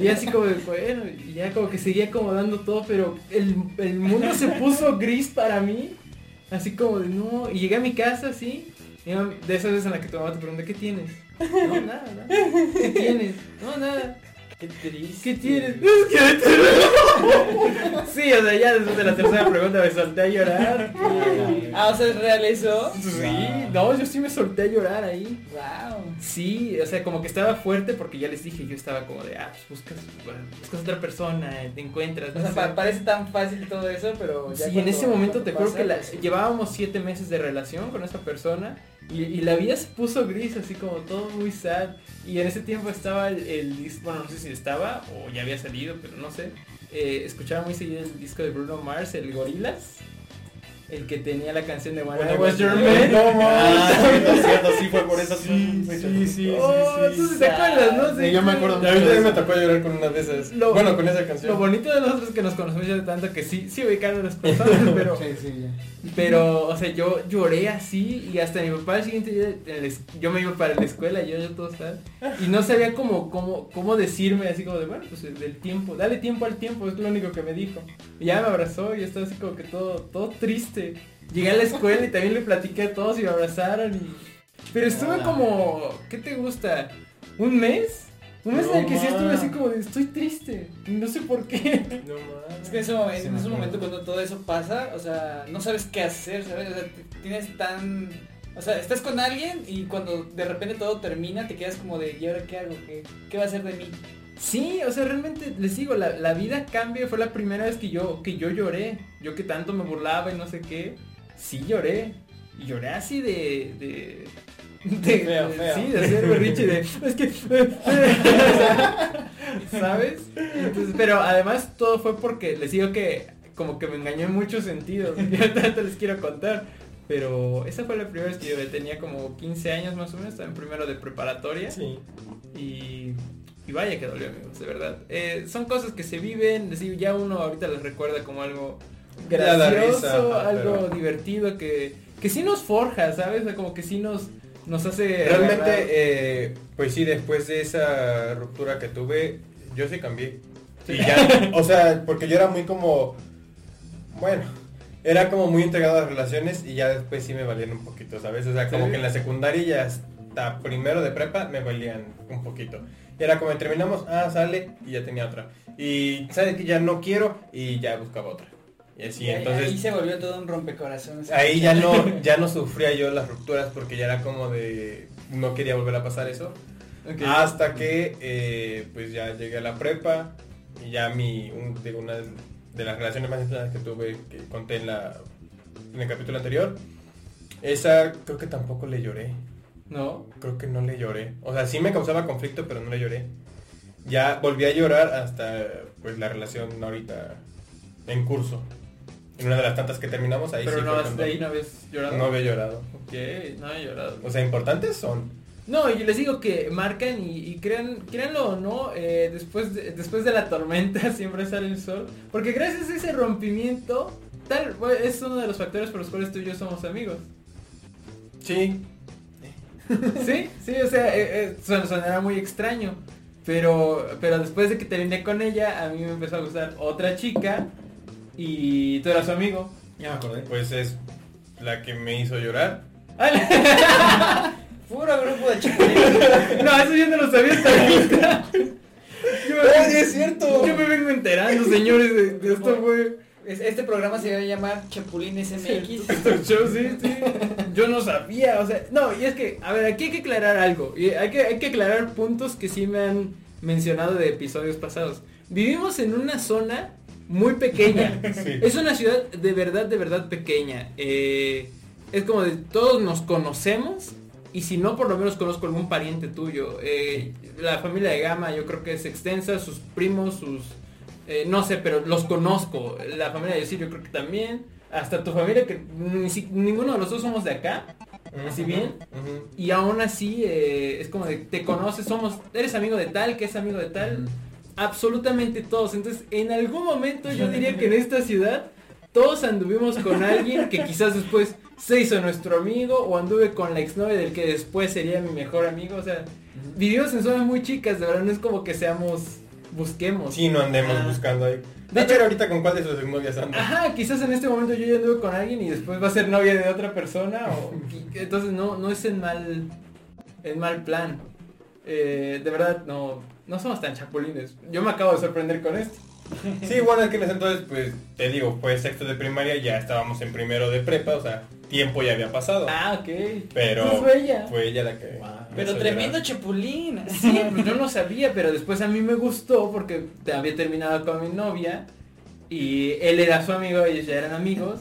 y así como de, bueno, y ya como que seguía acomodando todo pero el, el mundo se puso gris para mí, así como de no, y llegué a mi casa así, de esas veces en la que tu mamá te pregunta, ¿qué tienes? No, nada, nada. ¿Qué tienes? No, nada. Qué triste. ¿Qué tienes? Sí, o sea, ya después de la tercera pregunta me solté a llorar. Ah, o sea, ¿es real eso? Sí, no, yo sí me solté a llorar ahí. Wow. Sí, o sea, como que estaba fuerte porque ya les dije, yo estaba como de, ah, pues buscas, buscas otra persona, te encuentras. O no sea, sé. pa- parece tan fácil todo eso, pero ya Sí, en ese momento te juro que la- pasa, pues, llevábamos siete meses de relación con esa persona y, y la vida se puso gris, así como todo muy sad. Y en ese tiempo estaba el, el dis- bueno, no sé si estaba o ya había salido, pero no sé. eh, escuchaba muy seguido el disco de Bruno Mars, el Gorilas. El que tenía la canción de When I Was Your Man. No, mames. Ah, cierto, cierto, sí fue por eso. Sí, sí, sí, Oh, sí, tú sí. ¿Te acuerdas, no? Sí, yo me acuerdo Y a mí también me tocó llorar con una de esas. Lo- bueno, con esa Lo canción. bonito de nosotros es que nos conocemos ya de tanto que sí, sí ubicaron las personas, pero... Sí, sí, ya. Pero, o sea, yo lloré así y hasta mi papá el siguiente día, yo me iba para la escuela, yo, yo todo tal, y no sabía cómo, cómo, cómo decirme así como de, bueno, pues del tiempo, dale tiempo al tiempo, es lo único que me dijo. Y ya me abrazó y estaba así como que todo, todo triste. Llegué a la escuela y también le platiqué a todos y me abrazaron y... Pero estuve Hola. como, ¿qué te gusta? ¿Un mes? Un mes en el que sí estuve No, así como de, estoy triste, no sé por qué. No mames. Es que eso, en Sí, ese momento cuando todo eso pasa, o sea, no sabes qué hacer, ¿sabes? O sea, tienes tan... O sea, estás con alguien y cuando de repente todo termina, te quedas como de, ¿y ahora qué hago? ¿Qué, qué va a hacer de mí? Sí, o sea, realmente les digo, la, la vida cambia. Fue la primera vez que yo, que yo lloré. Yo que tanto me burlaba y no sé qué. Sí lloré. Y lloré así de. de. de- Feo, feo. Sí, de hacer berrinche de. Es que. ¿Sabes? Entonces, pero además todo fue porque les digo que como que me engañó en muchos sentidos. Yo tanto les quiero contar. Pero esa fue la primera vez que yo tenía como 15 años más o menos, estaba en primero de preparatoria. Sí. Y, y vaya que dolió, amigos, de verdad. Eh, son cosas que se viven, les digo, ya uno ahorita las recuerda como algo gracioso, risa, algo pero- divertido, que, que sí nos forja, ¿sabes? O sea, como que sí nos, nos hace... Realmente, eh, pues sí, después de esa ruptura que tuve, yo sí cambié. Y ya, o sea, porque yo era muy como, bueno, era como muy entregado a las relaciones y ya después sí me valían un poquito, ¿sabes? O sea, como Sí. que en la secundaria y hasta primero de prepa me valían un poquito. Y era como terminamos, ah, sale y ya tenía otra. Y sabes que ya no quiero y ya buscaba otra. Y así, Y ahí- entonces... ahí se volvió todo un rompecorazones. Ahí ya no, ya no sufría yo las rupturas porque ya era como de no quería volver a pasar eso. Hasta que eh, pues ya llegué a la prepa y ya mi un- de una de las relaciones más intensas que tuve que conté en la en el capítulo anterior. Esa creo que tampoco le lloré. ¿No? Creo que no le lloré. O sea, sí me causaba conflicto, pero no le lloré. Ya volví a llorar hasta pues la relación ahorita en curso. En una de las tantas que terminamos ahí Pero sí no, hasta cuando ahí no habías llorado. no había llorado. Ok, no he llorado. O sea, importantes son. No, y les digo que marcan y, y crean, créanlo o no, eh, después, de, después de la tormenta siempre sale el sol. Porque gracias a ese rompimiento, tal, es uno de los factores por los cuales tú y yo somos amigos. Sí. Sí, sí, o sea, eh, eh, son- sonará muy extraño. Pero, pero después de que terminé con ella, a mí me empezó a gustar otra chica y tú eras su amigo. Ya me acordé. Pues es la que me hizo llorar. Puro grupo de chapulines. No, eso yo no lo sabía hasta ahorita. Yo me, es cierto! yo me vengo enterando, señores, de, de esto, güey. Es- Este programa se va a llamar Chapulines MX. Yo sí, sí. Yo no sabía, o sea, no, y es que, a ver, aquí hay que aclarar algo. Y hay que, hay que aclarar puntos que sí me han mencionado de episodios pasados. Vivimos en una zona muy pequeña. Sí. Es una ciudad de verdad, de verdad pequeña. Eh, es como de todos nos conocemos. Y si no, por lo menos conozco algún pariente tuyo. Eh, la familia de Gama yo creo que es extensa. Sus primos, sus... eh, no sé, pero los conozco. La familia de Yosir yo creo que también. Hasta tu familia que ni si- ninguno de los dos somos de acá. ¿Así bien? Y aún así eh, es como de te conoces, somos, eres amigo de tal, que es amigo de tal. Absolutamente todos. Entonces, en algún momento yo diría que en esta ciudad todos anduvimos con alguien que quizás después se hizo nuestro amigo o anduve con la exnovia del que después sería mi mejor amigo. O sea, vivimos en zonas muy chicas, de verdad no es como que seamos, busquemos. Sí, no andemos Ah. buscando ahí. De hecho- ahorita con cuál de sus novias anda. Ajá, quizás en este momento yo ya anduve con alguien y después va a ser novia de otra persona. O, entonces no, no es en mal, en mal plan. Eh, de verdad, no, no somos tan chapulines. Yo me acabo de sorprender con esto. Sí, bueno, es que en ese entonces, pues, te digo, fue sexto de primaria, ya estábamos en primero de prepa, o sea, tiempo ya había pasado. Ah, ok. pero Pues fue ella. fue ella la que... Wow. Pero tremendo llorar. chapulín. Sí, yo no sabía, pero después a mí me gustó porque te- había terminado con mi novia y él era su amigo, ellos ya eran amigos,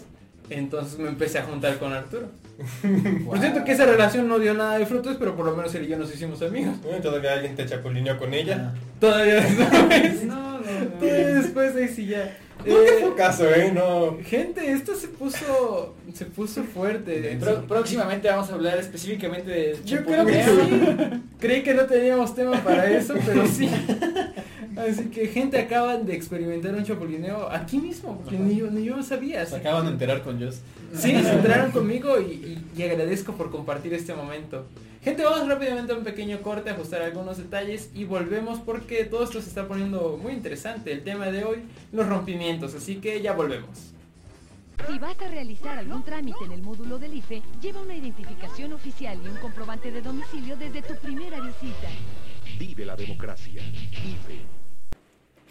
entonces me empecé a juntar con Arturo. Por cierto que esa relación no dio nada de frutos, pero por lo menos él y yo nos hicimos amigos. Bueno, y todavía alguien te chapulineó con ella. Todavía después, No, no, no. todavía después ahí sí ya. No Eh, fue caso, ¿eh? No... gente, esto se puso, se puso fuerte. Pro- próximamente vamos a hablar específicamente de Yo creo que sí. Creí que no teníamos tema para eso, pero sí. Así que gente acaban de experimentar un chapulineo aquí mismo, porque ni yo, ni yo sabía. Se acaban de enterar con Joss. Sí, se enteraron conmigo y, y- y agradezco por compartir este momento. Gente, vamos rápidamente a un pequeño corte, a ajustar algunos detalles y volvemos porque todo esto se está poniendo muy interesante. El tema de hoy, los rompimientos, así que ya volvemos. Si vas a realizar algún trámite en el módulo del IFE, lleva una identificación oficial y un comprobante de domicilio desde tu primera visita. Vive la democracia. IFE.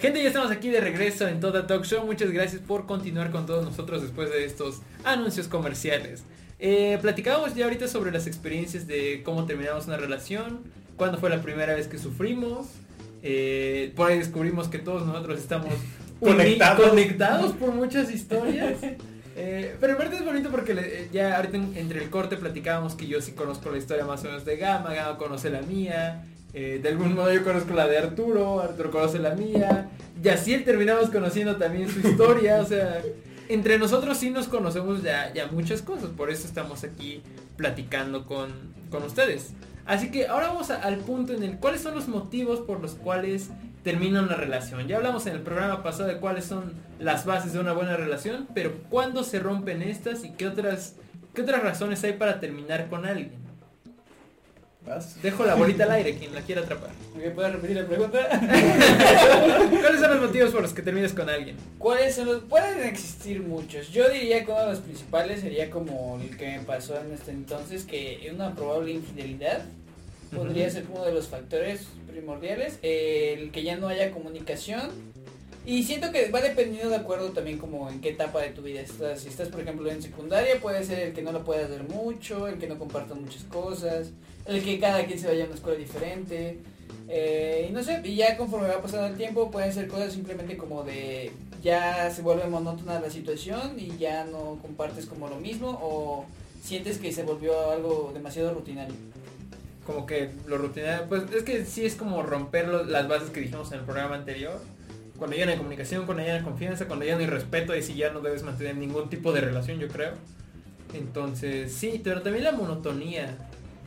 Gente, ya estamos aquí de regreso en Toda Talk Show. Muchas gracias por continuar con todos nosotros después de estos anuncios comerciales. Eh, platicábamos ya ahorita sobre las experiencias de cómo terminamos una relación, cuándo fue la primera vez que sufrimos. eh, por ahí descubrimos que todos nosotros estamos Conectados. conectados por muchas historias. Eh, pero en verdad es bonito porque le- ya ahorita en- entre el corte platicábamos que yo sí conozco la historia más o menos de Gama, Gama conoce la mía, eh, de algún modo yo conozco la de Arturo, Arturo conoce la mía, y así terminamos conociendo también su historia, o sea, entre nosotros sí nos conocemos ya, ya muchas cosas, por eso estamos aquí platicando con, con ustedes. Así que ahora vamos a- al punto en el cuáles son los motivos por los cuales termina una relación. Ya hablamos en el programa pasado de cuáles son las bases de una buena relación, pero cuándo se rompen estas y qué otras qué otras razones hay para terminar con alguien. ¿Vas? Dejo la bolita al aire quien la quiera atrapar. ¿Me puedes repetir la pregunta? ¿Cuáles son los motivos por los que terminas con alguien? ¿Cuáles son los? Pueden existir muchos. Yo diría que uno de los principales sería como el que me pasó en este entonces, que una probable infidelidad podría ser uno de los factores primordiales. El que ya no haya comunicación. Y siento que va dependiendo de acuerdo también como en qué etapa de tu vida estás. Si estás, por ejemplo, en secundaria, puede ser el que no lo puedas ver mucho, el que no compartan muchas cosas, el que cada quien se vaya a una escuela diferente. Eh, y no sé, y ya conforme va pasando el tiempo pueden ser cosas simplemente como de ya se vuelve monótona la situación y ya no compartes como lo mismo o sientes que se volvió algo demasiado rutinario. Como que lo rutinario, pues es que sí es como romper lo- las bases que dijimos en el programa anterior. Cuando ya no hay comunicación, cuando ya no hay confianza, cuando ya no hay respeto, y si ya no debes mantener ningún tipo de relación, yo creo. Entonces, sí, pero también la monotonía.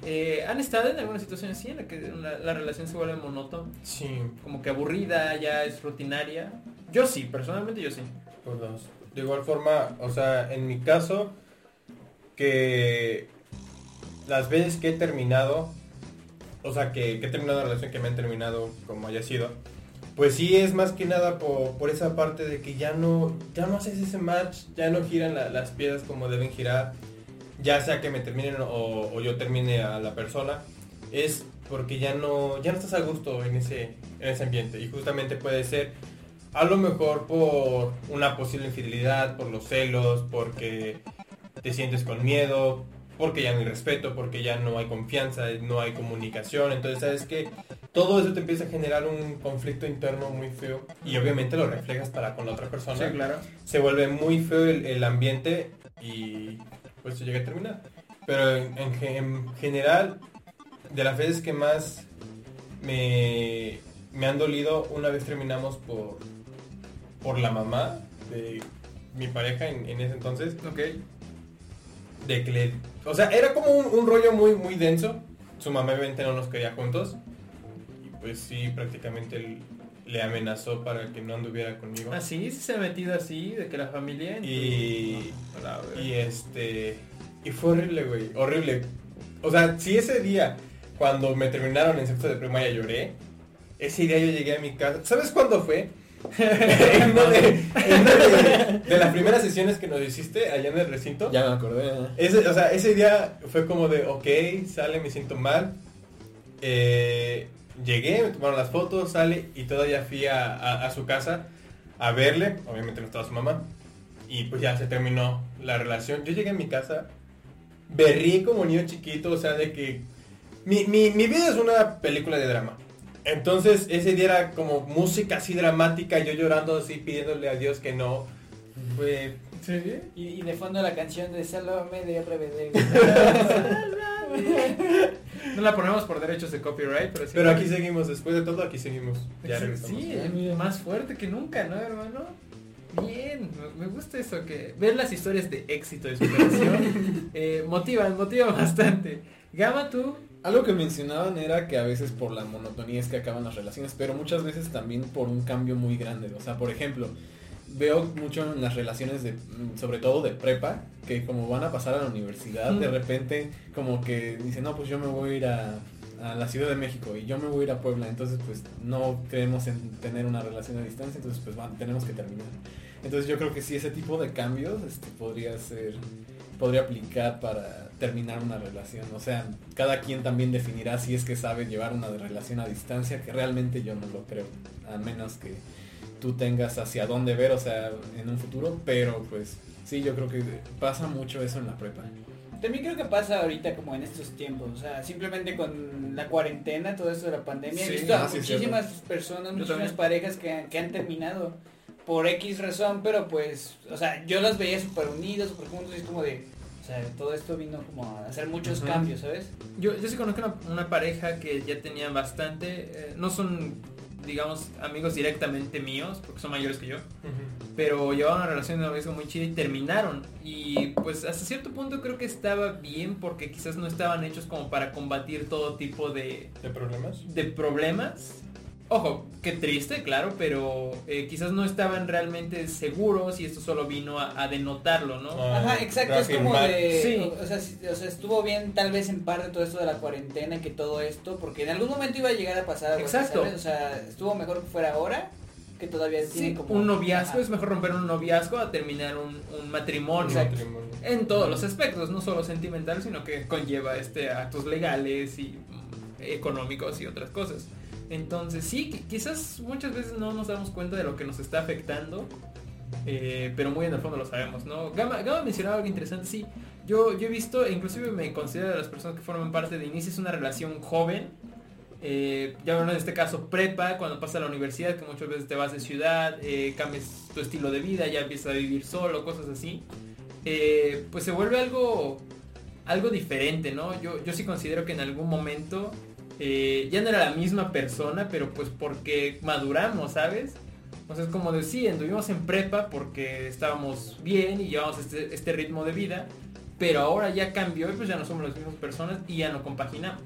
Eh, ¿Han estado en alguna situación así en la que la, la relación se vuelve monótona? Sí, Como que aburrida, ya es rutinaria. Yo sí, personalmente yo sí. por dos. De igual forma, o sea, en mi caso, que las veces que he terminado, o sea, que, que he terminado la relación que me han terminado como haya sido, pues sí es más que nada por, por esa parte de que ya no, ya no haces ese match, ya no giran la- las piezas como deben girar, ya sea que me terminen o, o yo termine a la persona, es porque ya no, ya no estás a gusto en ese, en ese ambiente. Y justamente puede ser a lo mejor por una posible infidelidad, por los celos, porque te sientes con miedo, porque ya no hay respeto, porque ya no hay confianza, no hay comunicación. Entonces, sabes que todo eso te empieza a generar un conflicto interno muy feo y obviamente lo reflejas para con la otra persona. claro. Se vuelve muy feo el, el ambiente y pues se llega a terminar. Pero en, en ge- en general, de las veces que más me, me han dolido, una vez terminamos por, por la mamá de mi pareja en, en ese entonces, Ok. De que le... O sea, era como un, un rollo muy, muy denso. Su mamá obviamente no nos quería juntos. Y pues sí, prácticamente él le amenazó para que no anduviera conmigo. Así, sí se ha metido así, de que la familia... Y, güey. y este... Y fue horrible, güey. Horrible. O sea, si ese día, cuando me terminaron en sexto de primaria, lloré, ese día yo llegué a mi casa. ¿Sabes cuándo fue? en una, de, en una de- de las primeras sesiones que nos hiciste allá en el recinto. Ya me acordé. Ese, o sea, ese día fue como de, ok, sale, me siento mal. Eh, llegué, me tomaron las fotos, sale y todavía fui a, a- a su casa a verle, obviamente no estaba su mamá, y pues ya se terminó la relación. Yo llegué a mi casa, berrí como niño chiquito, o sea, de que mi, mi, mi vida es una película de drama. Entonces ese día era como música así dramática, yo llorando así, pidiéndole a Dios que no. Fue- Y, y de fondo la canción de Sálvame de RBD. No la ponemos por derechos de copyright, pero sí. Pero aquí seguimos, después de todo aquí seguimos. Ya regresamos. Sí, más fuerte que nunca, ¿no, hermano? Bien, me- gusta eso, que ver las historias de éxito de superación eh, motivan, motivan bastante. Gama, tú, Algo que mencionaban era que a veces por la monotonía es que acaban las relaciones, pero muchas veces también por un cambio muy grande. O sea, por ejemplo, veo mucho en las relaciones de, mm, sobre todo de prepa, que como van a pasar a la universidad, de repente como que dicen, no, pues yo me voy a ir a, a la Ciudad de México y yo me voy a ir a Puebla, entonces pues no creemos en tener una relación a distancia, entonces pues va- tenemos que terminar. Entonces yo creo que sí, ese tipo de cambios este, podría ser, podría aplicar para terminar una relación. O sea, cada quien también definirá si es que sabe llevar una relación a distancia, que realmente yo no lo creo, a menos que tú tengas hacia dónde ver, o sea, en un futuro, pero pues sí, yo creo que pasa mucho eso en la prepa. También creo que pasa ahorita como en estos tiempos, o sea, simplemente con la cuarentena, todo esto de la pandemia, Sí, he visto a ah, sí, muchísimas personas, muchísimas parejas que han, que han terminado por X razón, pero pues, o sea, yo las veía súper unidos, súper juntos y es como de, o sea, todo esto vino como a hacer muchos cambios, ¿sabes? yo, yo sí conozco una, una pareja que ya tenían bastante, eh, no son, digamos, amigos directamente míos, porque son mayores que yo, pero llevaban una relación de noviazgo muy chida y terminaron. Y pues hasta cierto punto creo que estaba bien porque quizás no estaban hechos como para combatir todo tipo de, ¿De problemas? de problemas. Ojo, qué triste, claro, pero eh, quizás no estaban realmente seguros y esto solo vino a, a denotarlo, ¿no? Ah, Ajá, exacto, es como de, Sí. o, o sea, si- o sea, estuvo bien tal vez en parte todo esto de la cuarentena y que todo esto, porque en algún momento iba a llegar a pasar algo Exacto. ¿sabes? O sea, estuvo mejor que fuera ahora, que todavía tiene Sí, como... un noviazgo Ajá. es mejor romper un noviazgo a terminar un, un matrimonio. Exacto. Matrimonio. En todos los aspectos, no solo sentimental, sino que conlleva este actos legales y mm, económicos y otras cosas. Entonces sí, qui- quizás muchas veces no nos damos cuenta de lo que nos está afectando, eh, pero muy en el fondo lo sabemos, ¿no? Gama, Gama mencionaba algo interesante, sí. Yo, yo he visto, inclusive me considero de las personas que forman parte de Inicia, es una relación joven. eh, ya bueno, en este caso prepa, cuando pasa a la universidad, que muchas veces te vas de ciudad, eh, cambias tu estilo de vida, ya empiezas a vivir solo, cosas así. eh, pues se vuelve algo, algo diferente, ¿no? Yo, yo sí considero que en algún momento eh, ya no era la misma persona, pero pues porque maduramos, ¿sabes? O sea, es como de sí, anduvimos en prepa porque estábamos bien y llevamos este, este ritmo de vida, pero ahora ya cambió y pues ya no somos las mismas personas y ya no compaginamos.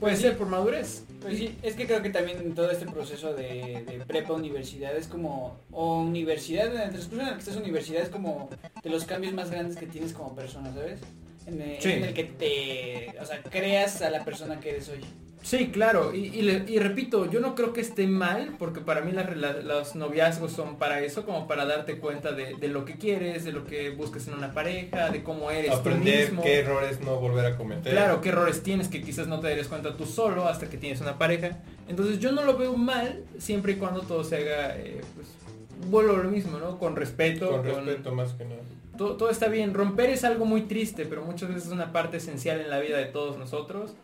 Puede ser por madurez. Pues sí, es que creo que también todo este proceso de, de prepa universidad es como, o universidad, en el transcurso en el que estás universidad es como de los cambios más grandes que tienes como persona, ¿sabes? En el, Sí. en el que te, o sea, creas a la persona que eres hoy. Sí, claro, y, y le- y repito, yo no creo que esté mal, porque para mí las rela- los noviazgos son para eso, como para darte cuenta de, de lo que quieres, de lo que buscas en una pareja, de cómo eres tú Aprender mismo. qué errores no volver a cometer. Claro, qué errores tienes que quizás no te darías cuenta tú solo hasta que tienes una pareja. Entonces yo no lo veo mal, siempre y cuando todo se haga, eh, pues, vuelvo a lo mismo, ¿no? Con respeto. Con respeto más que nada. Todo, todo está bien. Romper es algo muy triste, pero muchas veces es una parte esencial en la vida de todos nosotros.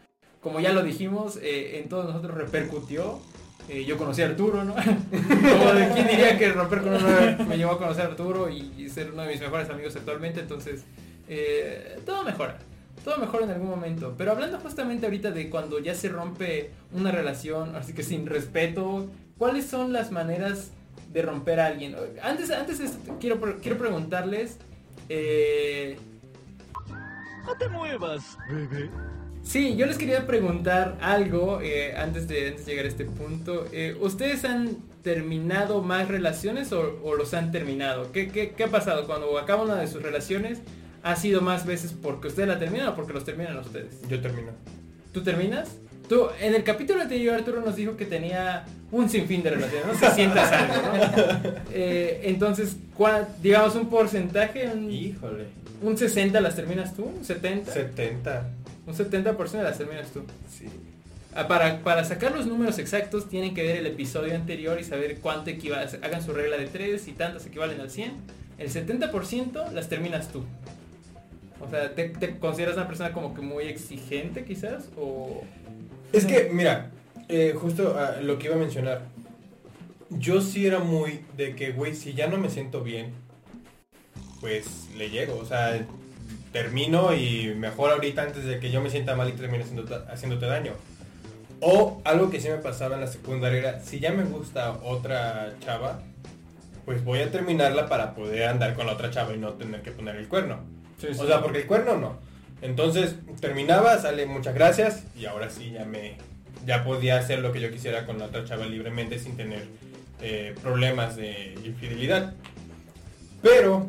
Como ya lo dijimos, eh, en todos nosotros repercutió. Eh, yo conocí a Arturo, ¿no? Como de quién diría que romper con uno me llevó a conocer a Arturo y, y ser uno de mis mejores amigos actualmente. Entonces, eh, todo mejora. Todo mejora en algún momento. Pero hablando justamente ahorita de cuando ya se rompe una relación, así que sin respeto, ¿cuáles son las maneras de romper a alguien? Antes, antes de esto, quiero, quiero preguntarles. Eh, No te muevas, bebé. Sí, yo les quería preguntar algo eh, antes, de, antes de llegar a este punto. Eh, ¿Ustedes han terminado más relaciones o, o los han terminado? ¿Qué, qué, qué ha pasado cuando acaba una de sus relaciones? ¿Ha sido más veces porque ustedes la terminan o porque los terminan ustedes? Yo termino. ¿Tú terminas? Tú, en el capítulo anterior Arturo nos dijo que tenía un sinfín de relaciones, no si sientas algo, ¿no? Eh, entonces, ¿cuál- digamos un porcentaje, un, Híjole. un 60 las terminas tú, un 70, 70. un 70% las terminas tú. Sí. Ah, Para, para sacar los números exactos tienen que ver el episodio anterior y saber cuánto equivale. Hagan su regla de 3 y tantas equivalen al 100. El 70% las terminas tú. O sea, ¿te, te consideras una persona como que muy exigente quizás? O... Es que, mira, eh, justo ah, lo que iba a mencionar. Yo sí era muy de que, güey, si ya no me siento bien, pues le llego. O sea, termino y mejor ahorita antes de que yo me sienta mal y termine haciéndote, haciéndote daño. O algo que sí me pasaba en la secundaria era, si ya me gusta otra chava, pues voy a terminarla para poder andar con la otra chava y no tener que poner el cuerno. O sea, porque el cuerno no. Entonces terminaba, sale muchas gracias y ahora sí ya me ya podía hacer lo que yo quisiera con la otra chava libremente sin tener eh, problemas de infidelidad. Pero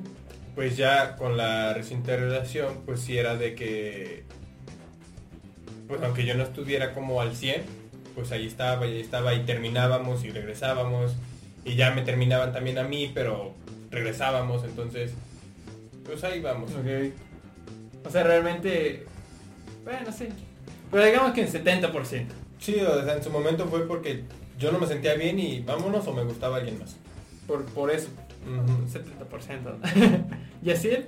pues ya con la reciente relación pues sí era de que pues aunque yo no estuviera como al 100 pues ahí estaba y ahí estaba y terminábamos y regresábamos y ya me terminaban también a mí pero regresábamos entonces pues ahí vamos O sea, realmente... Bueno, sí. Pero digamos que en 70%. Sí, o sea, en su momento fue porque yo no me sentía bien y vámonos o me gustaba alguien más. Por, por eso. Ujú. 70%. ¿Y así él?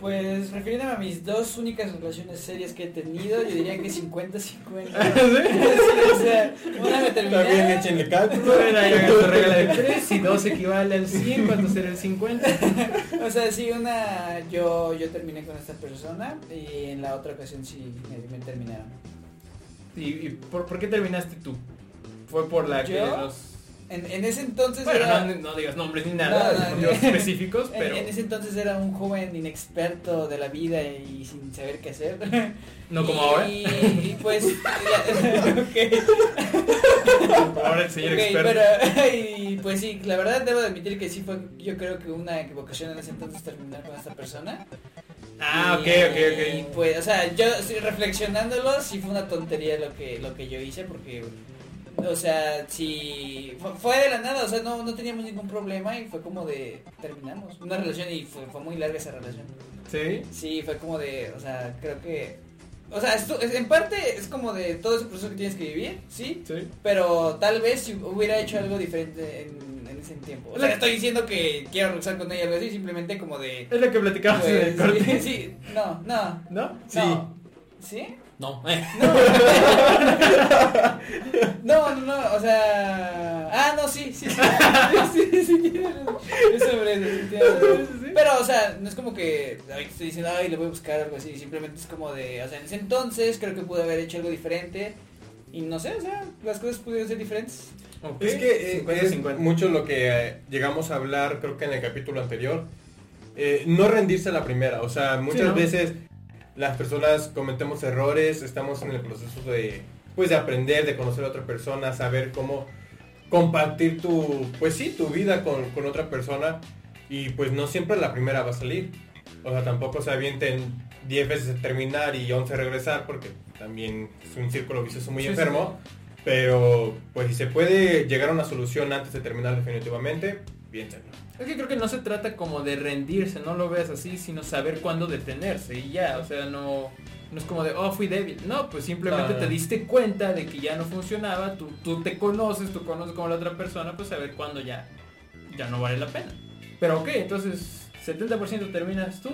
Pues refiriéndome a mis dos únicas relaciones serias que he tenido, yo diría que 50-50. Sí, o sea, una me terminé. También échenle cálculo. Su regla de 3. Si 2 equivale al 100, ¿cuánto será el 50? O sea, sí, una yo yo terminé con esta persona y en la otra ocasión sí me, me terminaron. ¿Y, y por, por qué terminaste tú? ¿Fue por la que los... En, en ese entonces Bueno, era, no, no digas nombres ni nada, No, no, motivos no. específicos, en, pero en ese entonces era un joven inexperto de la vida y sin saber qué hacer. no como Y- ahora. Y pues ok. Ahora el señor Ok, experto. pero, y pues sí, la verdad debo de admitir que sí fue, yo creo que una equivocación en ese entonces terminar con esta persona. Ah, ok, Y- ok, Y ok. pues, o sea, yo reflexionándolo, sí fue una tontería lo que, lo que yo hice porque, o sea, sí, fue, de la nada, o sea, no, no teníamos ningún problema y fue como de, terminamos una relación y fue, fue muy larga esa relación. Sí. Sí, fue como de, o sea, creo que, o sea, esto, es- en parte es como de todo ese proceso que tienes que vivir, sí, Sí. pero tal vez si hubiera hecho algo diferente en, en ese tiempo. O sea, estoy diciendo que quiero regresar con ella algo así, simplemente como de... Es lo que platicamos en el pues, corte. sí, sí, no, no, ¿No? Sí. no. ¿Sí? No. eh. No, no, no, o sea... Ah, no, sí, sí, sí, sí, sí, sí. Es sobre eso. Pero, o sea, no es como que ay, estoy diciendo, ay, le voy a buscar algo así, simplemente es como de, o sea, en ese entonces creo que pude haber hecho algo diferente y no sé, o sea, las cosas pudieron ser diferentes. Ok. Es que eh, 50, es 50. mucho lo que eh, llegamos a hablar, creo que en el capítulo anterior. Eh, no rendirse a la primera, o sea, muchas ¿no? veces las personas cometemos errores, estamos en el proceso de, pues, de aprender, de conocer a otra persona, saber cómo compartir tu, pues sí, tu vida con, con otra persona y pues no siempre la primera va a salir. O sea, tampoco se avienten 10 veces terminar y 11 regresar porque también es un círculo vicioso muy Sí, sí, enfermo. Pero pues si se puede llegar a una solución antes de terminar definitivamente, piénsenlo. Es que creo que no se trata como de rendirse, no lo veas así, sino saber cuándo detenerse y ya, o sea, no, no es como de, oh, fui débil. No, pues simplemente No, no. te diste cuenta de que ya no funcionaba, tú, tú te conoces, tú conoces como la otra persona, pues saber cuándo ya, ya no vale la pena. Pero ok, entonces 70% terminas tú,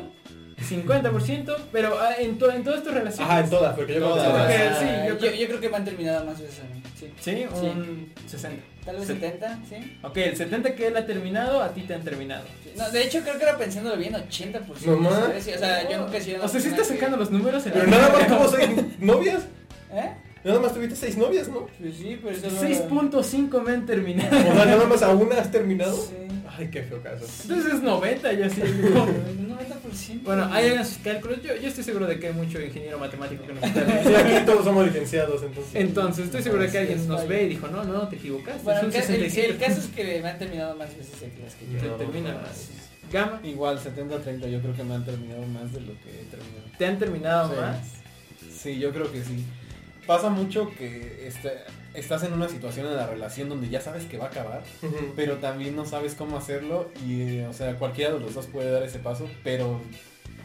50%, pero ah, en, to- en todas tus relaciones. Ajá, en todas, porque yo Todas. creo que- sí, yo creo- yo creo que me han terminado más veces a mí, sí. Sí, un 60. Tal vez Sí. 70, ¿sí? Ok, el 70 que él ha terminado, a ti te han terminado. No, de hecho creo que era pensándolo bien, 80%. No más. ¿sabes? Sí, O sea, yo nunca he sido O sea, sí estás que- sacando los números en Pero nada más tuvo seis novias. ¿Eh? Nada más tuviste seis novias, ¿no? Pues sí, pero eso 6.5 me han terminado. O sea, nada más a una has terminado. Sí. Ay, qué feo caso. Entonces es 90 ya sí. El 90%. bueno, ahí hagan sus cálculos. Yo, yo estoy seguro de que hay mucho ingeniero matemático que nos está Sí, aquí todos somos licenciados, entonces. Entonces estoy seguro de que alguien nos ve y dijo, no, no, te equivocaste. Bueno, es el, un ca- el- 67. el caso es que me han terminado más veces que las que yo. Te No, termina no, más. Gama, Igual 70-30 yo creo que me han terminado más de lo que he terminado. ¿te han terminado Sí. más? Sí, yo creo que sí. Pasa mucho que este, estás en una situación en la relación donde ya sabes que va a acabar, pero también no sabes cómo hacerlo y, eh, o sea, cualquiera de los dos puede dar ese paso, pero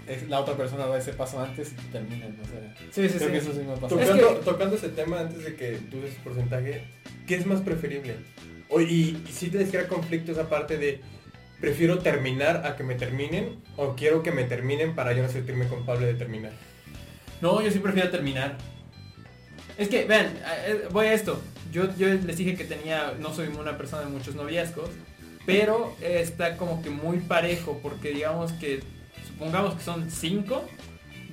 es- la otra persona da ese paso antes y terminan, o sea. Sí, sí, creo sí. que eso sí me ha pasado. Tocando, Es que- tocando ese tema antes de que tú des porcentaje, ¿qué es más preferible? O, y, y si te crea conflicto esa parte de prefiero terminar a que me terminen o quiero que me terminen para yo no sentirme culpable de terminar. No, yo sí prefiero terminar. Es que, vean, eh, voy a esto. Yo, yo les dije que tenía, no soy una persona de muchos noviazgos, pero eh, está como que muy parejo, porque digamos que, supongamos que son cinco,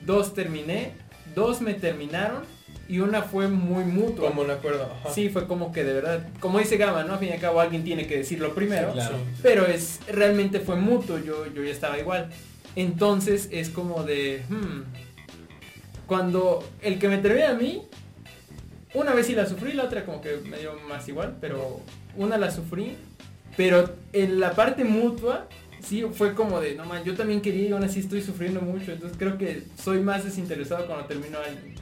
dos terminé, dos me terminaron y una fue muy mutua. Como un acuerdo. Ajá. Sí, fue como que de verdad, como dice Gama, ¿no? A fin y al cabo alguien tiene que decirlo primero. Sí, claro. Pero es realmente fue mutuo, yo, yo ya estaba igual. Entonces es como de... hmm, cuando el que me termina a mí, una vez sí la sufrí, la otra como que me dio más igual, pero una la sufrí. Pero en la parte mutua, sí fue como de, no man, yo también quería y aún así estoy sufriendo mucho. Entonces creo que soy más desinteresado cuando termino alguien.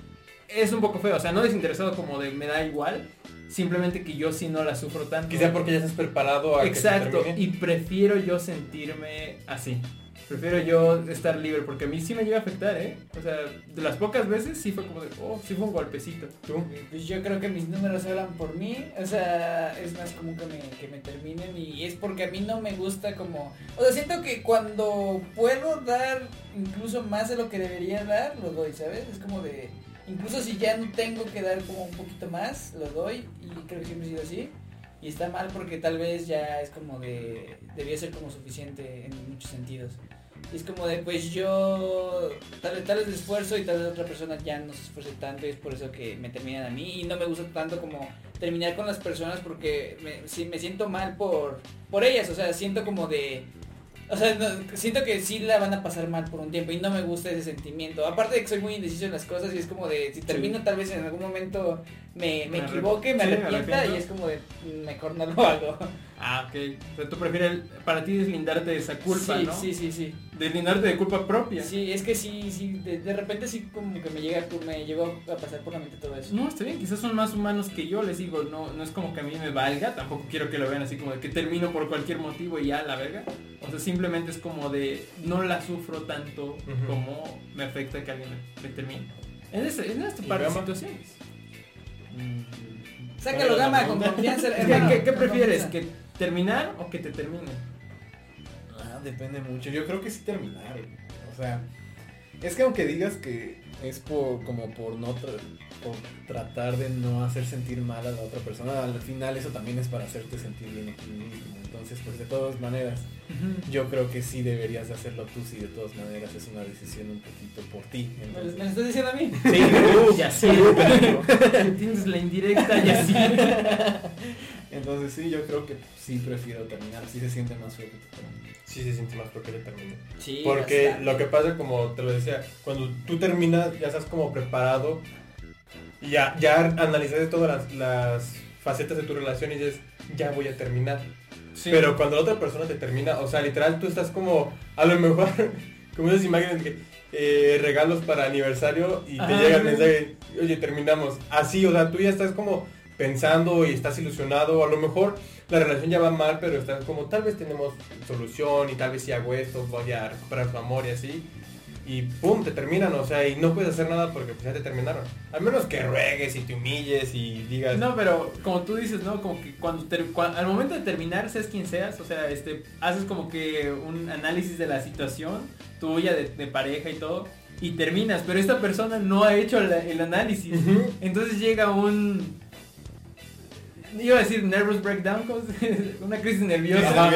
Es un poco feo, o sea, no desinteresado como de me da igual, simplemente que yo sí no la sufro tanto. Quizá porque ya estás preparado a que Exacto, termine. y prefiero yo sentirme así. Prefiero yo estar libre, porque a mí sí me llega a afectar, ¿eh? O sea, de las pocas veces sí fue como de, oh, sí fue un golpecito. ¿Tú? Pues yo creo que mis números hablan por mí, o sea, es más común que me, que me terminen y es porque a mí no me gusta como, o sea, siento que cuando puedo dar incluso más de lo que debería dar, lo doy, ¿sabes? Es como de, incluso si ya no tengo que dar como un poquito más, lo doy y creo que siempre he sido así. Y está mal porque tal vez ya es como de, debía ser como suficiente en muchos sentidos. Y es como de, pues yo tal vez, tal vez esfuerzo y tal vez otra persona ya no se esfuerce tanto y es por eso que me terminan a mí. Y no me gusta tanto como terminar con las personas porque me, sí, me siento mal por, por ellas. O sea, siento como de... O sea, no- siento que sí la van a pasar mal por un tiempo y no me gusta ese sentimiento. Aparte de que soy muy indeciso en las cosas y es como de, si termino tal vez en algún momento me, me equivoque, me sí, arrepienta arrepiento. y es como de, "Mm, mejor no lo hago. Ah, ok. O sea, tú prefieres para ti deslindarte de esa culpa, sí, ¿no? sí, sí, sí. Deslindarte de culpa propia. Sí, es que sí, sí, de, de repente sí como que me llega, me llegó a pasar por la mente todo eso. No, está bien, quizás son más humanos que yo, les digo, no, no es como que a mí me valga, tampoco quiero que lo vean así como de que termino por cualquier motivo y ya la verga. O sea, simplemente es como de no la sufro tanto como me afecta que alguien me, me termine. En, esta ¿Y par de situaciones. Mm, Sácalo, ¿cuál era la gama, con confianza. ¿Qué, hermano, qué- qué con prefieres? confianza. ¿Que terminar o que te terminen? Ah, depende mucho. Yo creo que sí terminar. güey. O sea, es que aunque digas que es por como por no tra- por tratar de no hacer sentir mal a la otra persona, al final eso también es para hacerte sentir bien a ti mismo. Entonces, pues de todas maneras, yo creo que sí deberías de hacerlo tú si de todas maneras es una decisión un poquito por ti. ¿Me, Entonces, me lo estás diciendo a mí? Sí, ya sí. Tienes la indirecta, ya sí. entonces sí, yo creo que sí prefiero terminar. Sí se siente más feo que. Sí se siente más porque le termine. Sí. Porque bastante. lo que pasa, como te lo decía, cuando tú terminas ya estás como preparado y ya, ya analizaste todas las, las facetas de tu relación y dices, ya voy a terminar. Sí. Pero cuando la otra persona te termina, o sea, literal tú estás como, a lo mejor, como esas imágenes que eh, regalos para aniversario y te llega el mensaje, oye, terminamos. Así, o sea, tú ya estás como pensando y estás ilusionado, a lo mejor la relación ya va mal, pero estás como, tal vez tenemos solución y tal vez si hago esto voy a recuperar su amor y así. Y pum, te terminan, o sea, y no puedes hacer nada porque pues ya te terminaron. Al menos que ruegues y te humilles y digas, No, pero como tú dices, ¿no? Como que cuando, al momento de terminar, seas quien seas, o sea, este, haces como que un análisis de la situación tuya, de, de pareja y todo, y terminas, pero esta persona no ha hecho la- el análisis. Entonces llega un... Iba a decir nervous breakdown, ¿cómo se- una crisis nerviosa.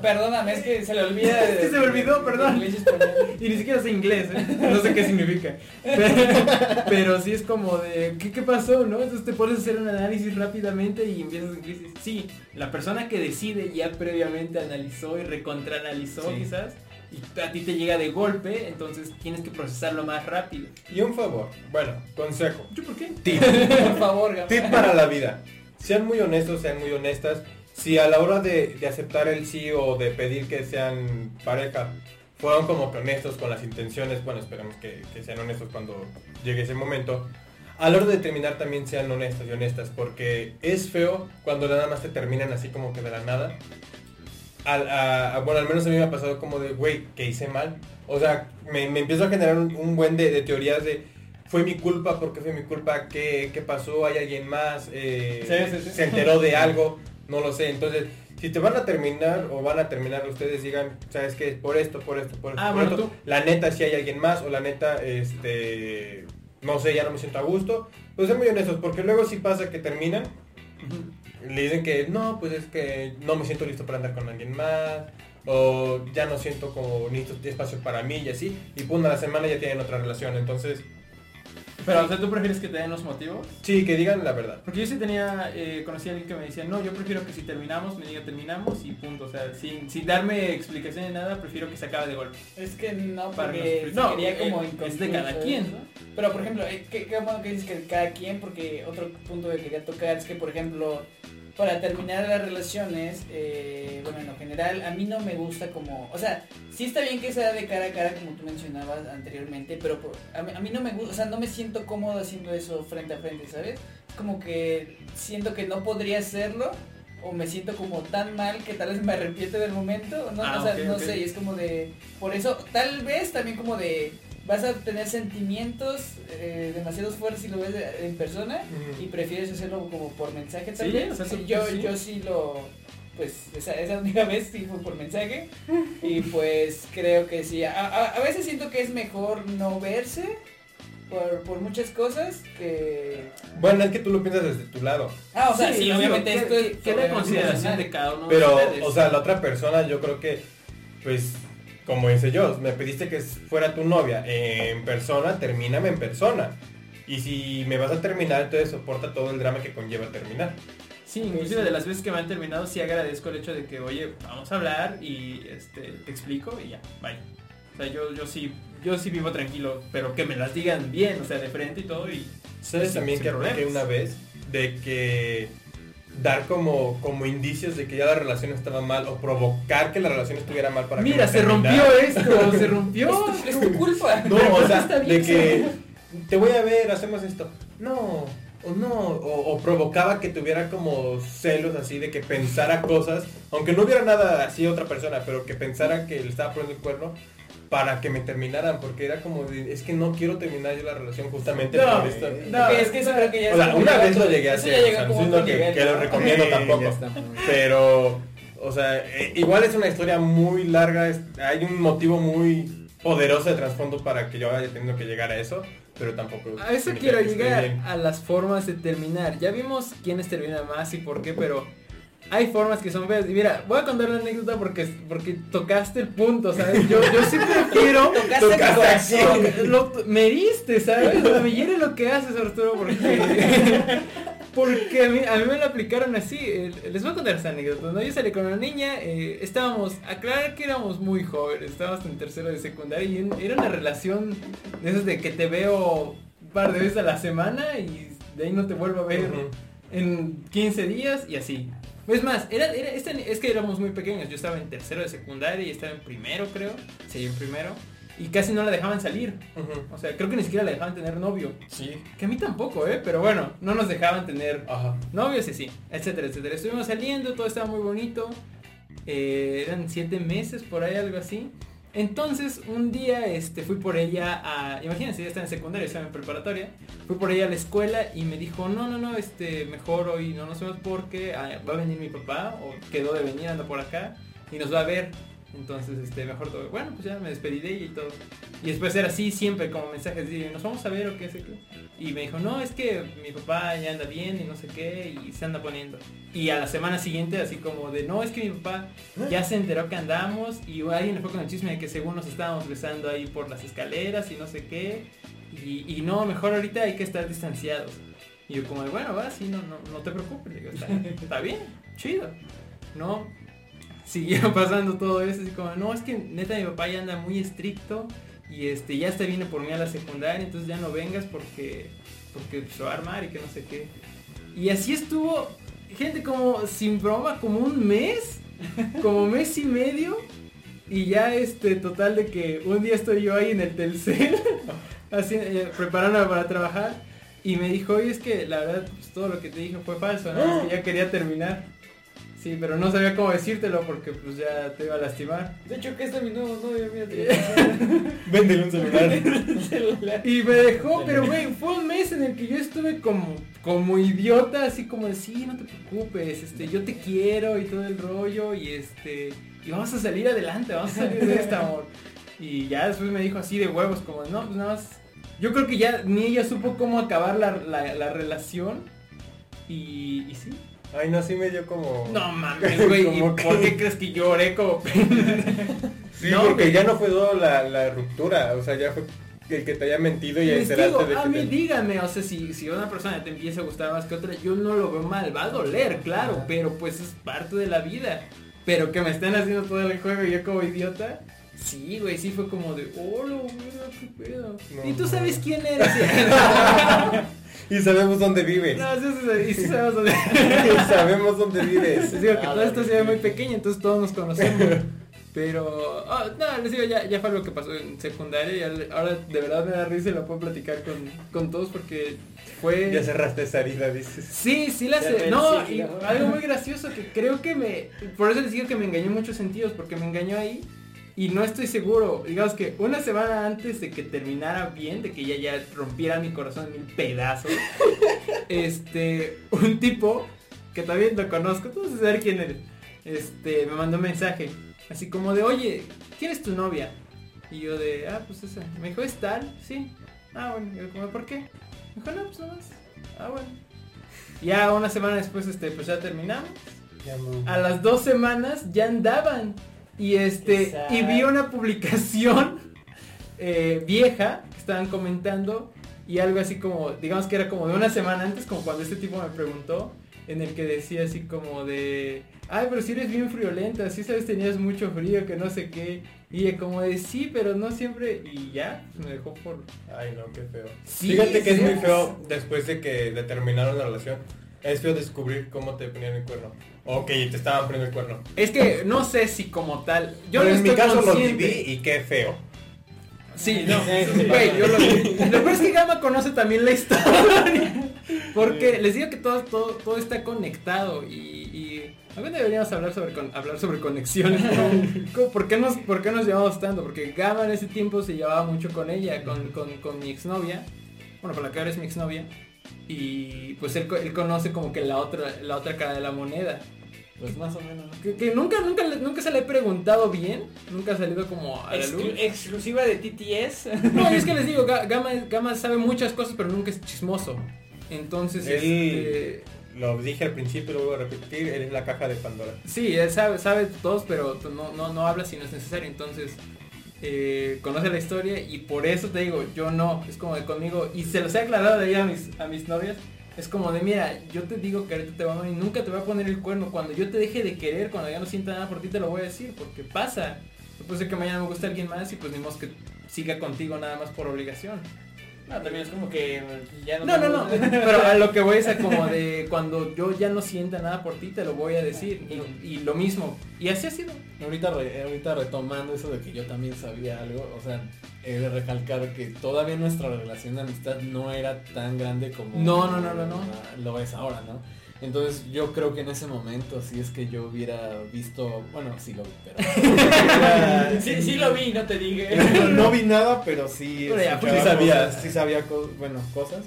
Perdóname, es que se le olvida. Es que se me olvidó, perdón. y ni siquiera sé inglés, ¿eh? no sé qué significa. Pero, pero sí es como de, ¿qué, ¿qué pasó? ¿no? Entonces te pones a hacer un análisis rápidamente y empiezas en crisis. Sí, la persona que decide ya previamente analizó y recontraanalizó Sí. quizás, y a ti te llega de golpe, entonces tienes que procesarlo más rápido. y un favor, bueno, consejo, ¿Yo por qué? tip. Por favor. Tip para la vida. Sean muy honestos, sean muy honestas. Si a la hora de, de aceptar el sí o de pedir que sean pareja, fueron como que honestos con las intenciones, bueno, esperemos que, que sean honestos cuando llegue ese momento. A la hora de terminar también sean honestos y honestas, porque es feo cuando nada más te terminan así como que de la nada. Al- a- a- bueno, al menos a mí me ha pasado como de, güey, que hice mal. O sea, me, me empiezo a generar un, un buen de, de teorías de, fue mi culpa, porque fue mi culpa, ¿qué, qué pasó? ¿Hay alguien más? Eh, Sí, sí, sí. ¿Se enteró de algo? No lo sé. Entonces, si te van a terminar o van a terminar, ustedes digan, ¿sabes qué? Por esto, por esto, por esto. Ah, por bueno, esto. La neta, si hay alguien más, o la neta, este, no sé, ya no me siento a gusto. Pues sean muy honestos, porque luego sí pasa que terminan le dicen que no, pues es que no me siento listo para andar con alguien más, o ya no siento como necesito espacio para mí y así, y pum, a la semana ya tienen otra relación, entonces, Pero, o sea, ¿tú prefieres que te den los motivos? sí, que digan la verdad. Porque yo sí tenía, eh, conocí a alguien que me decía, no, yo prefiero que si terminamos, me diga terminamos y punto. O sea, sin, sin darme explicación de nada, prefiero que se acabe de golpe. Es que no, Para porque no, quería como eh, es de cada quien. ¿no? Pero por ejemplo, eh, qué, qué bueno que dices que cada quien, porque otro punto que quería tocar es que por ejemplo, para terminar las relaciones, eh, bueno, en lo general, a mí no me gusta como, o sea, sí está bien que sea de cara a cara como tú mencionabas anteriormente, pero por- a, mí, a mí no me gusta, o sea, no me siento cómodo haciendo eso frente a frente, ¿sabes? Es como que siento que no podría hacerlo. O me siento como tan mal que tal vez me arrepiento del momento, ¿no? Ah, o sea, no sé, y es como de, por eso, tal vez también como de, vas a tener sentimientos eh, demasiado fuertes si lo ves de- en persona y prefieres hacerlo como por mensaje Sí, o sea, tú- yo, sí. yo sí lo, pues esa, esa única vez sí fue por mensaje. Y pues creo que sí. A, a- a veces siento que es mejor no verse por, por muchas cosas que... Bueno, es que tú lo piensas desde tu lado, Ah, o sea, sí, obviamente que- esto que- es... Queda en sobre- consideración de cada uno pero, de o sea, la otra persona, yo creo que, pues, como dice yo, me pediste que fuera tu novia en persona, termíname en persona. Y si me vas a terminar, entonces soporta todo el drama que conlleva terminar. Sí, inclusive de las veces que me han terminado, sí agradezco el hecho de que, oye, vamos a hablar y este, te explico y ya, bye. O sea, yo, yo sí, yo sí vivo tranquilo, pero que me las digan bien, o sea, de frente y todo y... ¿Sabes también que apliqué problemas. una vez? De que dar como, como indicios de que ya la relación estaba mal o provocar que la relación estuviera mal para Mira, que se rompió esto, se rompió. Es tu, es tu culpa. No, o sea, Está bien de que te voy a ver, hacemos esto. No, o no, o, o provocaba que tuviera como celos así de que pensara cosas, aunque no hubiera nada así otra persona, pero que pensara que le estaba poniendo el cuerno para que me terminaran, porque era como de, es que no quiero terminar yo la relación justamente No, por esto. no, es que eso creo que ya O sea, una vez lo llegué a eso hacer, ya o llega sea, como no es que, nivel, que lo recomiendo tampoco. Pero, o sea, eh, igual es una historia muy larga, es- hay un motivo muy poderoso de trasfondo para que yo haya tenido que llegar a eso, pero tampoco... A eso quiero llegar, a las formas de terminar. Ya vimos quiénes terminan más y por qué, pero hay formas que son feas. Y mira, voy a contar una anécdota porque, porque tocaste el punto, ¿sabes? Yo, yo sí prefiero... Tocaste Tocaste corazón. Toca- lo- me heriste, ¿sabes? Me hiere lo que haces, Arturo, porque... Porque a mí, a mí me lo aplicaron así. eh, Les voy a contar esta anécdota. ¿no? Yo salí con una niña, eh, estábamos, aclarar que éramos muy jóvenes, estábamos en tercero de secundaria y en- era una relación de esas de que te veo un par de veces a la semana y de ahí no te vuelvo a ver en 15 días y así. Es más, era, era- esta- es que éramos muy pequeños. Yo estaba en tercero de secundaria y estaba en primero, creo. Sí, en primero. Y casi no la dejaban salir. O sea, creo que ni siquiera la dejaban tener novio. Sí. Que a mí tampoco, ¿eh? Pero bueno, no nos dejaban tener Ajá. novios y sí, etcétera, etcétera. Estuvimos saliendo, todo estaba muy bonito. Eh, eran siete meses, por ahí, algo así. Entonces, un día este, fui por ella a... Imagínense, ya estaba en secundaria, estaba en preparatoria. Fui por ella a la escuela y me dijo, no, no, no, este, mejor hoy no nos vemos porque ah, va a venir mi papá, o quedó de venir, anda por acá, y nos va a ver. Entonces, este, mejor todo. Bueno, pues ya me despedí de ella y todo. Y después era así, siempre como mensajes de, nos vamos a ver o qué sé qué. Y me dijo, no, es que mi papá ya anda bien y no sé qué, y se anda poniendo. Y a la semana siguiente, así como de, no, es que mi papá ya se enteró que andamos, y alguien le fue con el chisme de que según nos estábamos besando ahí por las escaleras y no sé qué. Y, no, mejor ahorita hay que estar distanciados. Y yo como, de, bueno, va, sí, no, no, no te preocupes. Digo, está bien, chido. No, siguieron pasando todo eso, así como, no, es que neta mi papá ya anda muy estricto y este ya hasta viene por mí a la secundaria, entonces ya no vengas porque porque se va a armar y que no sé qué. Y así estuvo, gente como sin broma, como un mes, como mes y medio y ya este total de que un día estoy yo ahí en el Telcel así, eh, preparándome para trabajar y me dijo, oye, es que la verdad pues, todo lo que te dije fue falso, que ya quería terminar. Sí, pero no sabía cómo decírtelo porque pues ya te iba a lastimar. De hecho, que este es mi nuevo novio, mira, te voy a Véndele un celular. Y me dejó, pero güey, fue un mes en el que yo estuve como, como idiota, así como de sí, no te preocupes, este, yo te quiero y todo el rollo, y este, y vamos a salir adelante, vamos a salir de este amor. Y ya después me dijo así de huevos, como, no, pues nada más. Yo creo que ya ni ella supo cómo acabar la, la, la relación. Y, y sí. Ay, no, sí me dio como... No mames, güey, ¿y que- por qué crees que lloré como Sí, No, porque güey. ya no fue todo la, la ruptura, o sea, ya fue el que te haya mentido y digo, de a que mí te- dígame, o sea, si, si una persona te empieza a gustar más que otra, yo no lo veo mal, va a doler, claro, pero pues es parte de la vida. Pero que me estén haciendo todo el juego y yo como idiota, sí, güey, sí fue como de, hola, mira, qué pedo. No, y tú sabes quién eres. Y sabemos dónde vives. no, sí, sí, y sí sabemos dónde. y sabemos dónde vives. Les digo que todo esto se ve muy pequeño, entonces todos nos conocemos. Pero, ah, no, les digo, ya, ya fue lo que pasó en secundaria y ahora de verdad me da risa y lo puedo platicar con, con todos porque fue... Ya cerraste esa herida, dices. Sí, sí la ves, No, y algo muy gracioso que creo que me... Por eso les digo que me engañó en muchos sentidos, porque me engañó ahí y no estoy seguro. Digamos que una semana antes de que terminara bien, de que ella ya rompiera mi corazón en mil pedazos, este, un tipo que también lo conozco, tú vas a saber quién eres, este, me mandó un mensaje, así como de, oye, ¿quién es tu novia? Y yo de, ah, pues esa. Me dijo, ¿es tal? Sí. Ah, bueno, y yo como, ¿por qué? Me dijo, no, pues nada más. Ah, bueno. Ya una semana después, este, pues ya terminamos. Ya. A las dos semanas ya andaban. Y este, Exacto. y vi una publicación eh, vieja que estaban comentando y algo así como, digamos que era como de una semana antes, como cuando este tipo me preguntó, en el que decía así como de, ay, pero si eres bien friolenta, si sabes tenías mucho frío, que no sé qué. Y como de, sí, pero no siempre, y ya, me dejó por... Ay, no, qué feo. Sí, Fíjate que es muy feo después de que de terminaron la relación. Es feo descubrir cómo te ponían el cuerno. O que te estaban poniendo el cuerno. Es que no sé si como tal, yo Pero no en mi caso lo viví y qué feo. Sí, no. Güey, yo lo vi. Lo peor es que Gama conoce también la historia. Porque les digo que todo, todo, todo está conectado y, y algún deberíamos hablar sobre con- hablar sobre conexiones. ¿Cómo- cómo- ¿Por qué nos, por qué nos llevamos tanto? Porque Gama en ese tiempo se llevaba mucho con ella, con, con, con mi exnovia. Bueno, con la que ahora es mi exnovia. Y pues él, él conoce como que la otra, la otra cara de la moneda. Pues más o menos. Que, que nunca, nunca, nunca se le he preguntado bien. Nunca ha salido como a la luz. Exclu- exclusiva de TTS. No, es que les digo, Ga- Gama, Gama sabe muchas cosas, pero nunca es chismoso. Entonces, Él- este, Lo dije al principio, lo vuelvo a repetir, eres la caja de Pandora. sí, él sabe, sabe todos, pero no, no, no habla si no es necesario. Entonces, eh, conoce la historia y por eso te digo, yo no, es como de conmigo, y se los he aclarado de ahí a mis, a mis novias. Es como de, mira, yo te digo que ahorita te va a amar y nunca te voy a poner el cuerno. Cuando yo te deje de querer, cuando ya no sienta nada por ti, te lo voy a decir, porque pasa. Puede ser que mañana me guste alguien más y pues ni modo que siga contigo nada más por obligación. No, también es como que ya no No, no, no. Pero a lo que voy es a como de cuando yo ya no sienta nada por ti, te lo voy a decir. Y, y lo mismo. Y así ha sido. Ahorita, re- ahorita retomando eso de que yo también sabía algo, o sea, he de recalcar que todavía nuestra relación de amistad no era tan grande como No, no, no, no, no. lo es ahora, ¿no? Entonces yo creo que en ese momento, si es que yo hubiera visto, bueno, sí lo vi, pero... Sí, sí lo vi, no te dije. no, no vi nada, pero sí, Pero ya, pues, sí cosas, sí sabía co- bueno, cosas.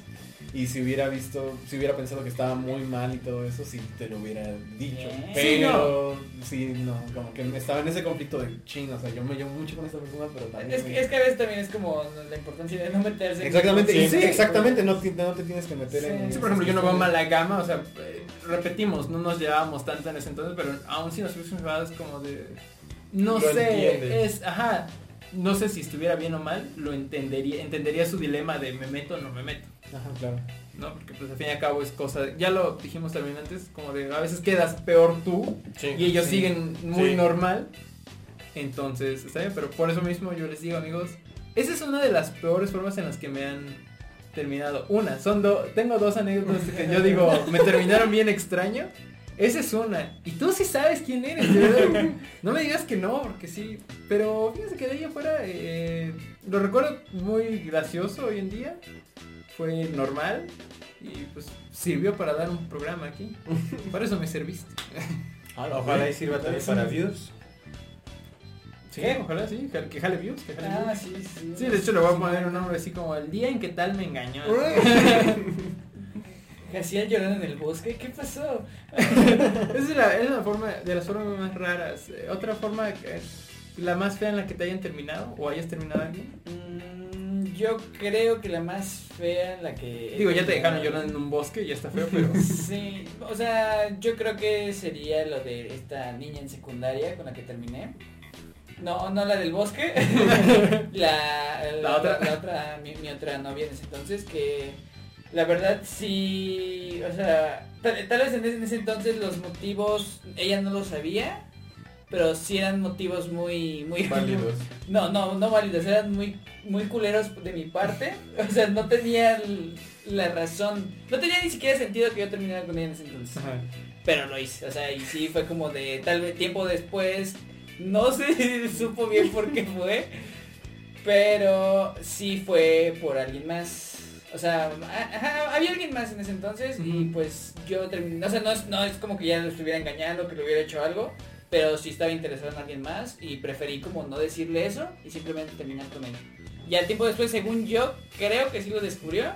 Y si hubiera visto, si hubiera pensado que estaba muy mal y todo eso, sí te lo hubiera dicho. Bien. Pero sí, no, como que estaba en ese conflicto de ching, o sea, yo me llevo mucho con esta persona, pero también... Es que, es que a veces también es como la importancia de no meterse. en- Exactamente, Sí, y- sí. exactamente, no, no te tienes que meter Sí. en... Sí, por ejemplo, yo no veo mala gama, o sea, eh, repetimos, no nos llevábamos tanto en ese entonces, pero aún si nos hubiésemos llevado es como de... No Lo sé, entiendes. es, ajá, no sé si estuviera bien o mal, lo entendería, entendería su dilema de me meto o no me meto. Ajá, claro. ¿no? Porque pues al fin y al cabo es cosa, ya lo dijimos también antes, como de a veces quedas peor tú Sí. y ellos Sí. siguen muy Sí. normal. Entonces, está bien, pero por eso mismo yo les digo, amigos, esa es una de las peores formas en las que me han terminado. Una, son dos, tengo dos anécdotas que yo digo, me terminaron bien extraño. Esa es una. Y tú sí sabes quién eres, de verdad. No me digas que no, porque sí. Pero fíjense que de ahí afuera eh, lo recuerdo muy gracioso hoy en día. Fue normal y pues sirvió para dar un programa aquí. Para eso me serviste. Ojalá y sirva también para views. Sí, ¿Qué? ojalá sí, que que jale views, que jale Ah, views. sí, sí. Sí, de hecho le voy a poner un nombre así como el día en que tal me engañó. Hacían llorando en el bosque. ¿Qué pasó? Esa es la, es la forma, de las formas más raras. Eh, Otra forma, la más fea en la que te hayan terminado o hayas terminado alguien. Mm, yo creo que la más fea en la que... Digo, ya te dejaron llorando en un bosque, ya está feo, pero... Sí, o sea, yo creo que sería lo de esta niña en secundaria con la que terminé. No, no la del bosque. la, la, La otra. la otra, mi, mi otra novia en ese entonces que la verdad sí, o sea, tal, tal vez en ese, en ese entonces los motivos ella no lo sabía, pero sí eran motivos muy muy Válidos. no, no, no válidos, eran muy, muy culeros de mi parte. O sea, no tenía la razón, no tenía ni siquiera sentido que yo terminara con ella en ese entonces. Pero lo hice, o sea, y sí fue como de tal vez tiempo después, no se supo bien por qué fue, pero sí fue por alguien más. O sea, ajá, había alguien más en ese entonces y pues yo terminé, o sea, no es, no es como que ya lo estuviera engañando, que le hubiera hecho algo, pero sí estaba interesado en alguien más y preferí como no decirle eso y simplemente terminar con ella. Ya tiempo después, según yo, creo que sí lo descubrió.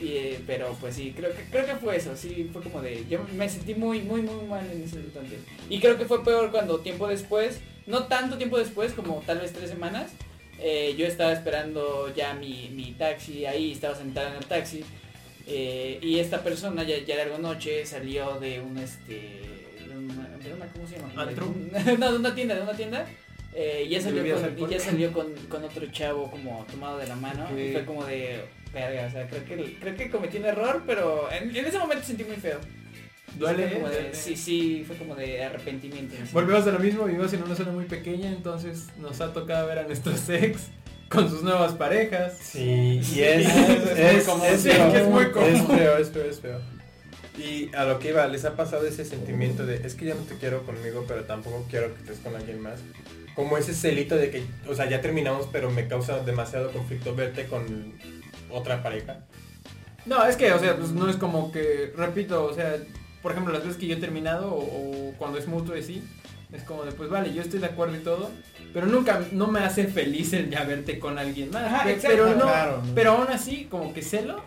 Y, eh, pero pues sí, creo que creo que fue eso, sí, fue como de, yo me sentí muy, muy, muy mal en ese entonces. Y creo que fue peor cuando tiempo después, no tanto tiempo después, como tal vez tres semanas, eh, yo estaba esperando ya mi, mi taxi ahí, estaba sentada en el taxi, eh, y esta persona ya, ya largo noche salió de un este, de una, de una- ¿cómo se llama? No, de una tienda, de una tienda. eh, y ya ¿De salió, con, y ya salió con, con otro chavo como tomado de la mano y fue como de verga, o sea, creo que, creo que cometí un error, pero en, en ese momento sentí muy feo. Duele, Fue como de- sí, sí, fue como de arrepentimiento. sí. Volvemos a lo mismo, vivimos en una zona muy pequeña, entonces nos ha tocado ver a nuestros ex con sus nuevas parejas. Sí, y es, es muy es, es muy común. es feo, es feo, es feo. Y a lo que iba, les ha pasado ese sentimiento de, es que ya no te quiero conmigo, pero tampoco quiero que estés con alguien más. Como ese celito de que, o sea, ya terminamos, pero me causa demasiado conflicto verte con otra pareja. No, es que, o sea, pues no es como que, repito, o sea, por ejemplo, las veces que yo he terminado o, o cuando es mutuo y sí, es como de, pues vale, yo estoy de acuerdo y todo, pero nunca, no me hace feliz el ya verte con alguien más. Ajá, exacto. pero no, Claro, ¿no? pero aún así, como que celo,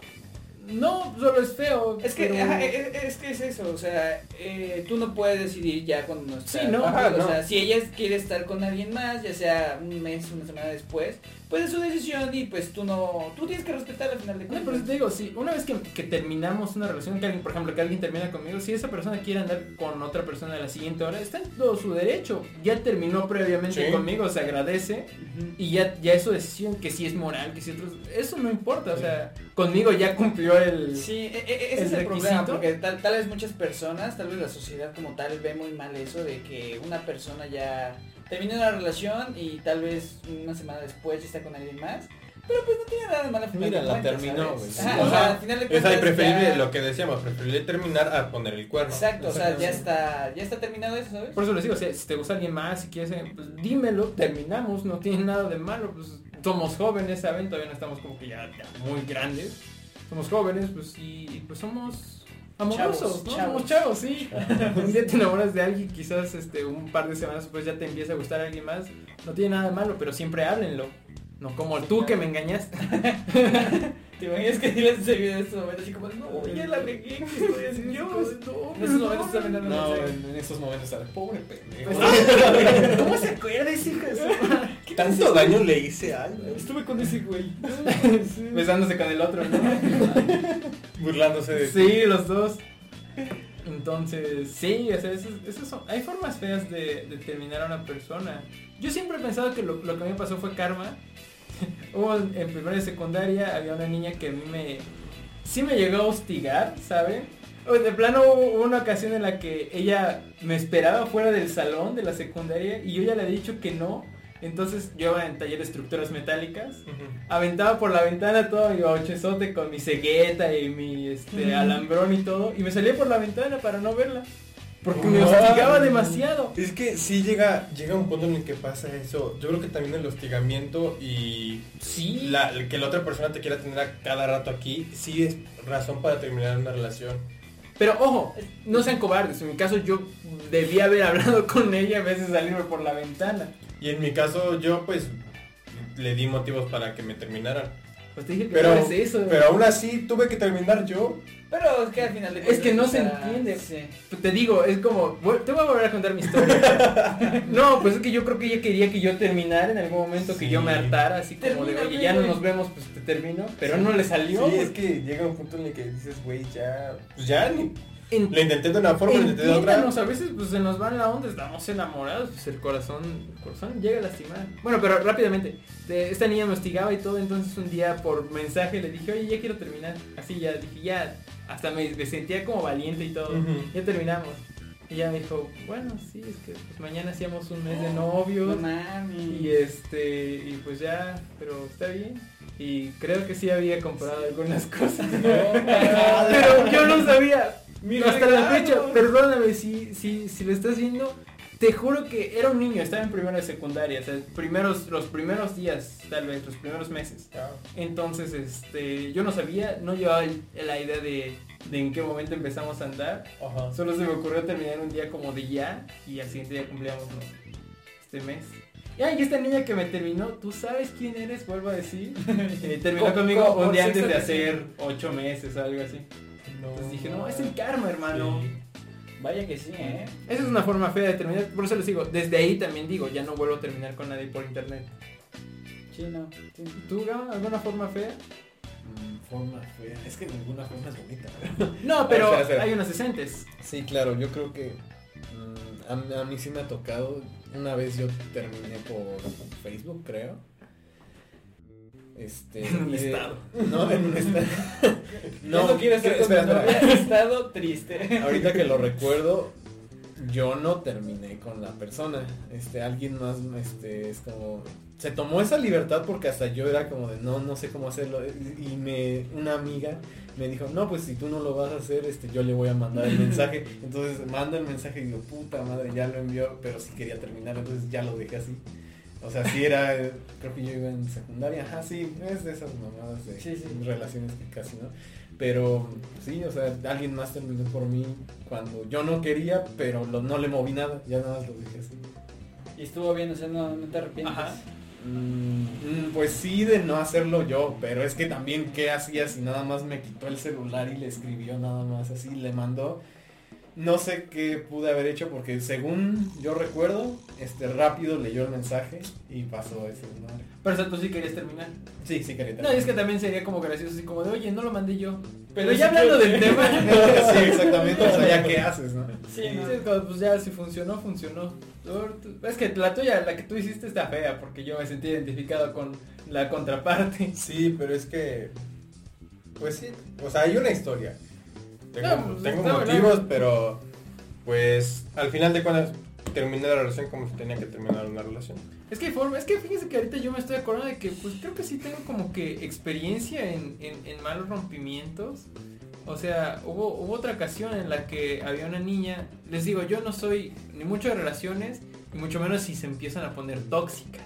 no, solo es feo. Es que, pero- ajá, es, es que es eso, o sea, eh, tú no puedes decidir ya cuando no está Sí, ¿no? Ajá, o no. sea, si ella quiere estar con alguien más, ya sea un mes, una semana después, pues es su decisión y pues tú no, tú tienes que respetar al final de No, cuentas. pero te digo, si una vez que, que terminamos una relación, que alguien, por ejemplo, que alguien termina conmigo, si esa persona quiere andar con otra persona a la siguiente hora, está en todo su derecho. Ya terminó previamente Sí. conmigo, se agradece y ya, ya es su decisión, que si es moral, que si otros, eso no importa, o sea, conmigo ya cumplió el... Sí, e- e- ese el es el problema, requisito. porque tal, tal vez muchas personas, tal vez la sociedad como tal ve muy mal eso de que una persona ya termina una relación y tal vez una semana después ya está con alguien más, pero pues no tiene nada de final Mira, la terminó, Sí. o sea, al final de Es ahí cuentas preferible ya- lo que decíamos, preferible terminar a poner el cuerno. Exacto, o sea, ya está, ya está terminado eso, ¿sabes? Por eso les digo, si, si te gusta alguien más, si quieres, eh, pues dímelo, terminamos, no tiene nada de malo, pues somos jóvenes, ¿saben? Todavía no estamos como que ya, ya muy grandes. Somos jóvenes, pues y, pues somos amorosos, Chavos, ¿no? chavos. Chavos, sí. un día te enamoras de alguien, quizás este un par de semanas después ya te empieza a gustar alguien más. No tiene nada de malo, pero siempre háblenlo. No como tú que me engañaste. ¿Te imaginas que diles ese video en este momento así como, no, ya la regué, ¿qué estoy haciendo? Dios, En no, esos momentos está mandando No, en, en estos momentos, ¿sabes? Pobre pendejo. ¿Cómo se acuerda ese hijo de su madre? Tanto daño le hice a algo. Estuve con ese güey. Besándose con el otro, ¿no? Burlándose de Sí, los dos. Entonces, sí, o sea, eso- eso son- hay formas feas de, de terminar a una persona. Yo siempre he pensado que lo, lo que a mí me pasó fue karma. Hubo en, primaria y secundaria, había una niña que a mí me... Sí me llegó a hostigar, ¿saben? De plano hubo una ocasión en la que ella me esperaba fuera del salón de la secundaria y yo ya le había dicho que no. Entonces yo iba en taller de estructuras metálicas aventaba por la ventana todo mi bauchezote con mi cegueta y mi este, alambrón y todo y me salía por la ventana para no verla porque me hostigaba demasiado Es que sí llega, llega un punto en el que pasa eso. Yo creo que también el hostigamiento y sí la, que la otra persona te quiera tener a cada rato aquí, sí es razón para terminar una relación. Pero ojo, no sean cobardes. En mi caso yo debía haber hablado con ella en vez de salirme por la ventana. Y en mi caso yo pues le di motivos para que me terminaran. Pues te dije que Pero, no es eso. pero aún así tuve que terminar yo. Pero es que al final de Es que no se cuentas, entiende. sí. Te digo, es como, te voy a volver a contar mi historia. no, pues es que yo creo que ella quería que yo terminara en algún momento, que yo me hartara, así como de, oye, ya no nos vemos, pues te termino. Pero no le salió. Sí, es que llega un punto en el que dices, güey, ya... Pues ya ni... En- Lo intenté de una forma, lo intenté de otra. A veces pues se nos va la onda, estamos enamorados, pues el corazón, el corazón llega a lastimar. Bueno, pero rápidamente, de- esta niña me hostigaba y todo, entonces un día por mensaje le dije, oye, ya quiero terminar. Así ya, dije, ya, hasta me, me sentía como valiente y todo. Ya terminamos. Y ella me dijo, bueno, sí, es que pues, mañana hacíamos un mes de No novios. mames. Y este, y pues ya, pero está bien. Y creo que sí había comprado algunas cosas. pero yo no sabía. Hasta la fecha, perdóname si, si, si lo estás viendo. Te juro que era un niño, estaba en primera de secundaria, o sea, primeros, los primeros días, tal vez, los primeros meses. Entonces, este, yo no sabía, no llevaba el- la idea de, de en qué momento empezamos a andar. Ajá. Solo se me ocurrió terminar un día como de ya y al siguiente día cumplíamos ¿no? este mes. Y ay, esta niña que me terminó, ¿tú sabes quién eres? Vuelvo a decir. Eh, terminó Co- conmigo co- un día antes de hacer ocho meses algo así. Entonces dije, no, es el karma, hermano. Sí. Vaya que sí, ¿eh? Esa es una forma fea de terminar. Por eso les digo, desde ahí también digo, ya no vuelvo a terminar con nadie por internet. Sí, no. sí. ¿Tú, Gama, alguna forma fea? Mm, Forma fea. Es que ninguna forma es bonita. ¿verdad? No, pero espera, espera. hay unas decentes. Sí, claro, yo creo que mm, a, mí- a mí sí me ha tocado. Una vez yo terminé por Facebook, creo. Este, En un estado. No, en un estado. No, no quiero he estado triste. Ahorita que lo recuerdo, yo no terminé con la persona. Este, alguien más, este, es como, se tomó esa libertad porque hasta yo era como de, no, no sé cómo hacerlo. Y me, una amiga me dijo, no, pues si tú no lo vas a hacer, este, yo le voy a mandar el mensaje. Entonces mando el mensaje y digo, puta madre, ya lo envió, pero sí quería terminar, entonces ya lo dejé así. O sea, sí era, creo que yo iba en secundaria, ajá, sí, es de esas mamadas de Sí, sí. relaciones que casi, ¿no? Pero sí, o sea, alguien más terminó por mí cuando yo no quería, pero lo- no le moví nada, ya nada más lo dejé así. Y estuvo bien, o sea, no, no te arrepientes. Ajá. Mm, pues sí, de no hacerlo yo, pero es que también, ¿qué hacía si nada más me quitó el celular y le escribió nada más así, le mandó? No sé qué pude haber hecho porque según yo recuerdo, este rápido leyó el mensaje y pasó ese madre. Pero o sea, tú sí querías terminar. Sí, sí quería No, y es que también sería como gracioso así como de, oye, no lo mandé yo. Pero, Pero ya sí hablando que- del tema. sí, exactamente, o sea, ya qué haces, ¿no? Sí, ¿no? pues ya si funcionó, funcionó. Es que la tuya, la que tú hiciste está fea porque yo me sentí identificado con la contraparte. Sí, pero es que... Pues sí, o sea, hay una historia. Tengo, No, pues, tengo motivos, pero... Pues al final de cuentas terminé la relación como se tenía que terminar una relación. Es que hay forma, es que fíjese que ahorita yo me estoy acordando de que pues creo que sí tengo como que experiencia en, en, en malos rompimientos. O sea, hubo, hubo otra ocasión en la que había una niña, les digo, yo no soy ni mucho de relaciones, ni mucho menos si se empiezan a poner tóxicas.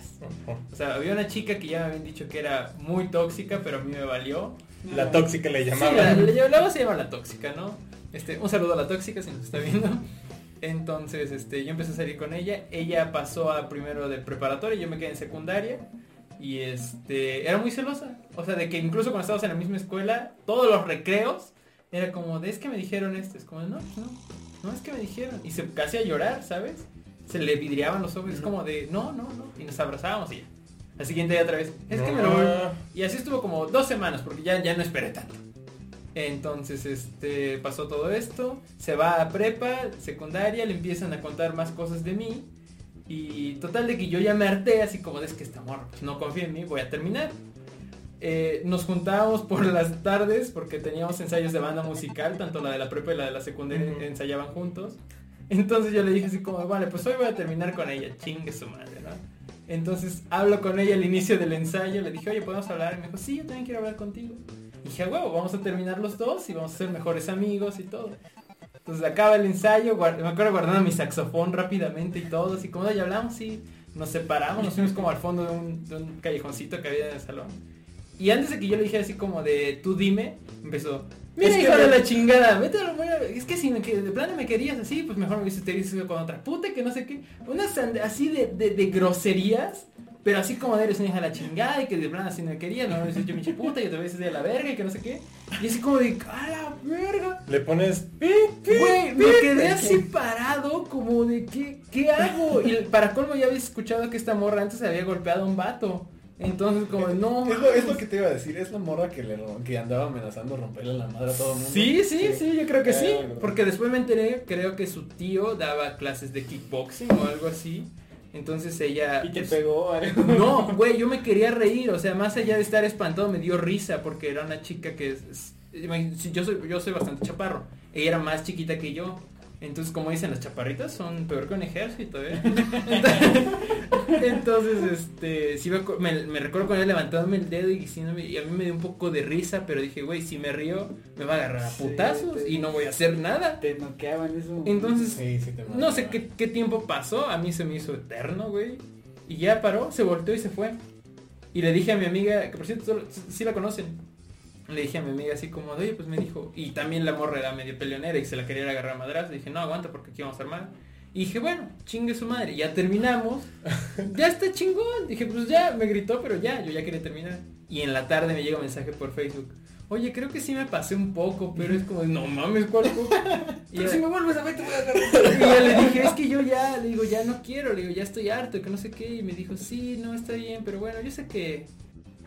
O sea, había una chica que ya me habían dicho que era muy tóxica, pero a mí me valió. La tóxica le llamaba. la, la- la voz se llama la tóxica, ¿no? Este, un saludo a la tóxica si nos está viendo. Entonces, este, yo empecé a salir con ella. Ella pasó a primero de preparatoria, yo me quedé en secundaria. Y este, era muy celosa. O sea, de que incluso cuando estábamos en la misma escuela, todos los recreos, era como, de es que me dijeron esto. Es como, no, no, no es que me dijeron. Y se casi a llorar, ¿sabes? Se le vidriaban los ojos, es como de, no, no, no. Y nos abrazábamos y ya. Al siguiente día otra vez, es que me lo... Y así estuvo como dos semanas, porque ya, ya no esperé tanto. Entonces, este, pasó todo esto, se va a prepa, secundaria, le empiezan a contar más cosas de mí. Y total de que yo ya me harté, así como es que esta morra pues, no confía en mí, voy a terminar. Eh, nos juntábamos por las tardes porque teníamos ensayos de banda musical, tanto la de la prepa y la de la secundaria ensayaban juntos. Entonces yo le dije así como, vale, pues hoy voy a terminar con ella, chingue su madre, ¿no? Entonces hablo con ella al inicio del ensayo, le dije, oye, ¿podemos hablar? Y me dijo, sí, yo también quiero hablar contigo. Y dije, "A huevo, vamos a terminar los dos y vamos a ser mejores amigos y todo. Entonces acaba el ensayo, guard- me acuerdo guardando mi saxofón rápidamente y todo, así como, ya hablamos y nos separamos, nos fuimos como al fondo de un, de un callejoncito que había en el salón. Y antes de que yo le dijera así como de tú dime, empezó. Mira, Es que de la chingada, vete a la muela". Es que si me, de plano me querías así, pues mejor me hubiese te con otra puta que no sé qué. Unas así de, de, de groserías, pero así como de eres una hija de la chingada y que de plano así no me querías, no me dices yo mi puta y otra vez de la verga y que no sé qué. Y así como de, a la verga. Le pones... Güey, me quedé así parado como de ¿qué, qué hago? Y para colmo ya habéis escuchado que esta morra antes había golpeado a un vato. Entonces como no. Es lo, es lo mames". que te iba a decir, es la morra que, le, que andaba amenazando romperle la madre a todo el mundo. Sí, sí, sí, yo creo que sí. Ah, bueno. Porque después me enteré, creo que su tío daba clases de kickboxing o algo así. Entonces ella... Y te pues, pegó. No, güey, yo me quería reír, o sea, más allá de estar espantado me dio risa porque era una chica que es, yo soy yo soy bastante chaparro, ella era más chiquita que yo. Entonces, como dicen, las chaparritas son peor que un ejército, ¿eh? Entonces, este, sí me, me, me recuerdo con él levantándome el dedo y diciéndome, y a mí me dio un poco de risa, pero dije, güey, si me río, me va a agarrar a Sí, putazos te- y no voy a hacer nada. Te noqueaban eso. Entonces, Sí, sí te no sé qué, qué tiempo pasó, a mí se me hizo eterno, güey. Y ya paró, se volteó y se fue. Y le dije a mi amiga, que por cierto, solo- sí la conocen. Le dije a mi amiga así como, oye, pues me dijo, y también la morra era medio peleonera y se la quería agarrar a madras. Le dije, no, aguanta porque aquí vamos a armar. Y dije, bueno, chingue su madre, ya terminamos. ya está chingón. Dije, pues ya, me gritó, pero ya, yo ya quería terminar. Y en la tarde me llega un mensaje por Facebook. Oye, creo que sí me pasé un poco, pero es como, no mames, ¿cuál? Y ya- si me vuelves a ver te voy a agarrar. y ya le dije, es que yo ya, le digo, ya no quiero, le digo, ya estoy harto, que no sé qué. Y me dijo, sí, no, está bien, pero bueno, yo sé que,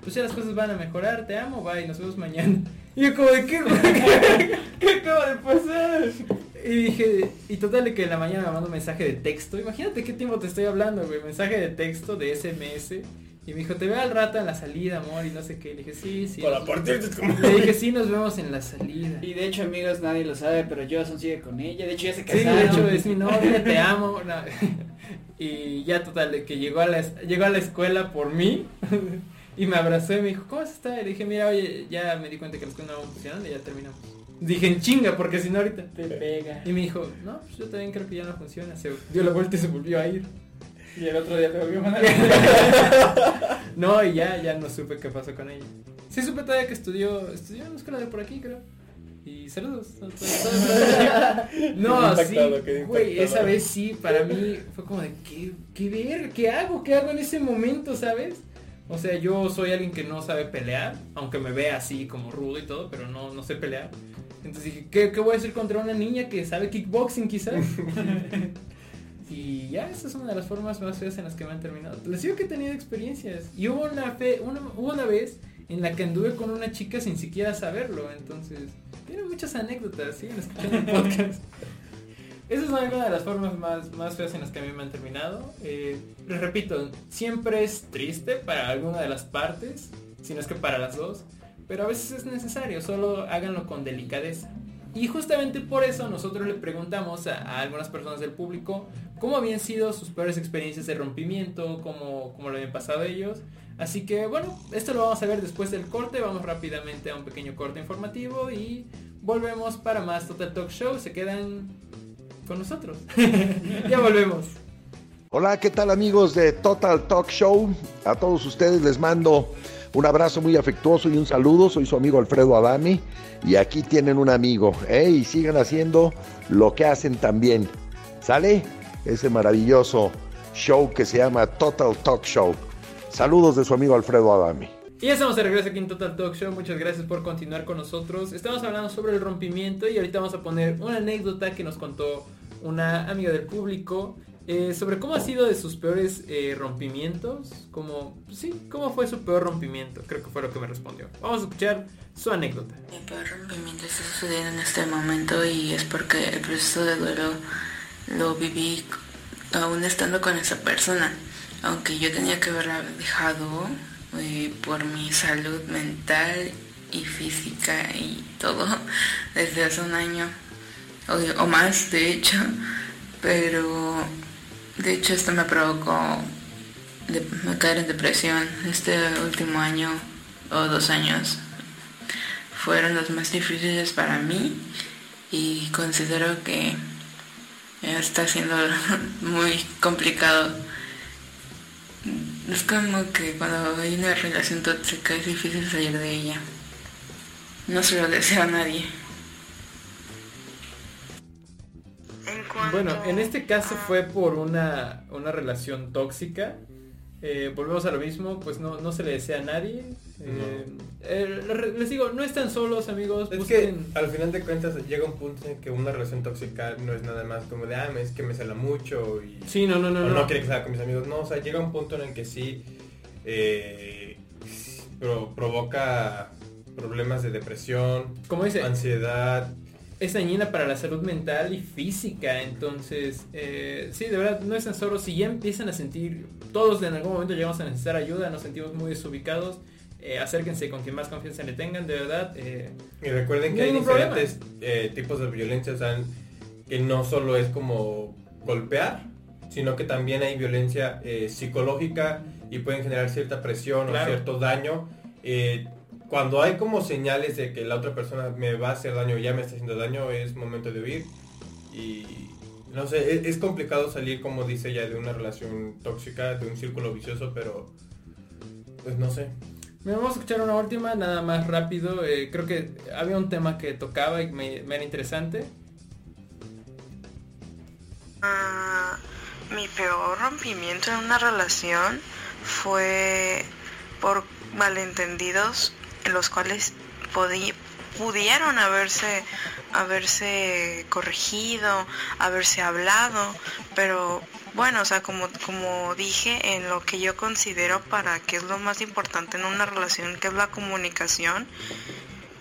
pues ya las cosas van a mejorar, te amo, bye, nos vemos mañana. Y yo como de, ¿qué, güey? ¿Qué, qué acaba de pasar? Y dije, y total de que en la mañana me mandó un mensaje de texto. Imagínate qué tiempo te estoy hablando, güey. Mensaje de texto de SMS. Y me dijo, te veo al rato en la salida, amor, y no sé qué. Le dije, sí, sí. Para partirte como... Le dije, sí, nos vemos en la salida. Y de hecho, amigos, nadie lo sabe, pero Johnson sigue con ella. De hecho, ya se Sí, casaron. de hecho es mi novia, te amo. no. Y ya total, de que llegó a la, llegó a la escuela por mí y me abrazó y me dijo, ¿cómo estás? Y le dije, mira, oye, ya me di cuenta que las cosas no funcionando y ya terminamos. Dije, en chinga, porque si no ahorita. Te pega. Y me dijo, no, pues yo también creo que ya no funciona. Se dio la vuelta y se volvió a ir. Y el otro día te volvió a mandar. No, y ya, ya no supe qué pasó con ella. Sí supe todavía que estudió, estudió en la escuela de por aquí, creo. Y saludos. No, sí, güey, esa vez sí, para mí fue como de, ¿qué, qué verga? ¿Qué hago? ¿Qué hago en ese momento, sabes? O sea, yo soy alguien que no sabe pelear, aunque me vea así como rudo y todo, pero no, no sé pelear. Entonces dije, ¿qué, qué voy a hacer contra una niña que sabe kickboxing quizás? y ya, esa es una de las formas más feas en las que me han terminado. Les digo que he tenido experiencias. Y hubo una, fe, una, hubo una vez en la que anduve con una chica sin siquiera saberlo. Entonces, tiene muchas anécdotas, siguen escuchando el podcast. Esas son algunas de las formas más, más feas en las que a mí me han terminado. Eh, les repito, siempre es triste para alguna de las partes, si no es que para las dos, pero a veces es necesario, solo háganlo con delicadeza. Y justamente por eso nosotros le preguntamos a, a algunas personas del público cómo habían sido sus peores experiencias de rompimiento, cómo, cómo lo habían pasado ellos. Así que bueno, esto lo vamos a ver después del corte, vamos rápidamente a un pequeño corte informativo y volvemos para más Total Talk Show. Se quedan con nosotros. ya volvemos. Hola, ¿qué tal amigos de Total Talk Show? A todos ustedes les mando un abrazo muy afectuoso y un saludo. Soy su amigo Alfredo Adami y aquí tienen un amigo. ¿eh? Y sigan haciendo lo que hacen también. ¿Sale? Ese maravilloso show que se llama Total Talk Show. Saludos de su amigo Alfredo Adami. Y ya estamos de regreso aquí en Total Talk Show. Muchas gracias por continuar con nosotros. Estamos hablando sobre el rompimiento y ahorita vamos a poner una anécdota que nos contó una amiga del público eh, sobre cómo ha sido de sus peores eh, rompimientos. Como, sí, cómo fue su peor rompimiento. Creo que fue lo que me respondió. Vamos a escuchar su anécdota. Mi peor rompimiento está sucediendo en este momento y es porque el proceso de duelo lo viví aún estando con esa persona. Aunque yo tenía que haberla dejado eh, por mi salud mental y física y todo desde hace un año o, más de hecho. Pero de hecho esto me provocó de, caer en depresión este último año o dos años fueron los más difíciles para mí y considero que está siendo muy complicado Es como que cuando hay una relación tóxica es difícil salir de ella. No se lo deseo a nadie. Bueno, en este caso fue por una, una relación tóxica. Eh, volvemos a lo mismo, pues no, no se le desea a nadie. Eh, eh, le- les digo, no están solos amigos. Es busquen- que al final de cuentas llega un punto en que una relación tóxica no es nada más como de, ah, es que me cela mucho y Sí, no, no, no, o no. no quiere que salga con mis amigos. No, o sea, llega un punto en el que sí eh, pro- provoca problemas de depresión, Como dice, ansiedad. Es dañina para la salud mental y física. Entonces, eh, sí, de verdad, no están solos. Si ya empiezan a sentir, todos en algún momento llegamos a necesitar ayuda, nos sentimos muy desubicados. eh, acérquense con quien más confianza le tengan, de verdad. eh, Y recuerden que hay diferentes eh, tipos de violencia, o sea, que no solo es como golpear, sino que también hay violencia psicológica y pueden generar cierta presión Claro. o cierto daño. Cuando hay como señales de que la otra persona me va a hacer daño, ya me está haciendo daño, es momento de huir. Y no sé, es, es complicado salir, como dice ella, de una relación tóxica, de un círculo vicioso, pero pues no sé. Mira, vamos a escuchar una última, nada más rápido. eh, creo que había un tema que tocaba y me, me era interesante. Ah, mi peor rompimiento en una relación fue por malentendidos en los cuales podí- pudieron haberse haberse corregido, haberse hablado, pero bueno, o sea, como como dije, en lo que yo considero para que es lo más importante en una relación, que es la comunicación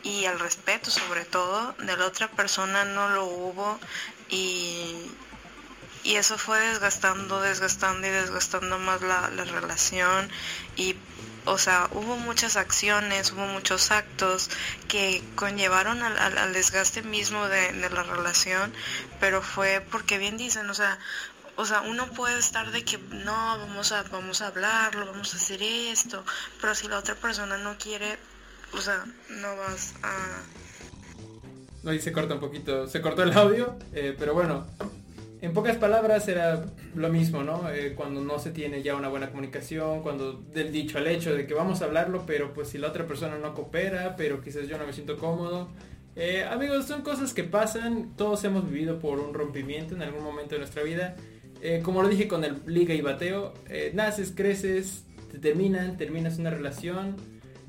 y el respeto sobre todo de la otra persona no lo hubo y y eso fue desgastando, desgastando y desgastando más la, la relación y o sea, hubo muchas acciones, hubo muchos actos que conllevaron al, desgaste mismo de, la relación, pero fue porque bien dicen, o sea, o sea, uno puede estar de que no, vamos a, vamos a hablarlo, vamos a hacer esto, pero si la otra persona no quiere, o sea, no vas a Ahí se corta un poquito, se cortó el audio, eh, pero bueno, en pocas palabras era lo mismo, ¿no? Eh, cuando no se tiene ya una buena comunicación, cuando del dicho al hecho de que vamos a hablarlo, pero pues si la otra persona no coopera, pero quizás yo no me siento cómodo. Eh, amigos, son cosas que pasan, todos hemos vivido por un rompimiento en algún momento de nuestra vida. Eh, como lo dije con el liga y bateo, naces, creces, te terminan, terminas una relación.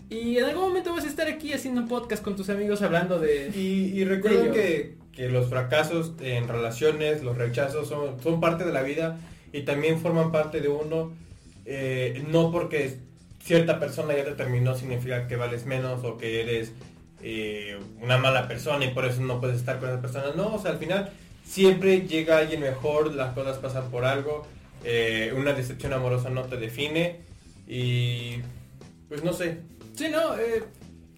Y en algún momento vas a estar aquí haciendo un podcast con tus amigos hablando de... Y, y recuerden que, que los fracasos en relaciones, los rechazos son, son parte de la vida y también forman parte de uno. eh, no porque cierta persona ya te terminó significa que vales menos o que eres eh, una mala persona y por eso no puedes estar con esa persona. No, o sea, al final siempre llega alguien mejor, las cosas pasan por algo. eh, una decepción amorosa no te define y pues no sé, Sí, no, eh,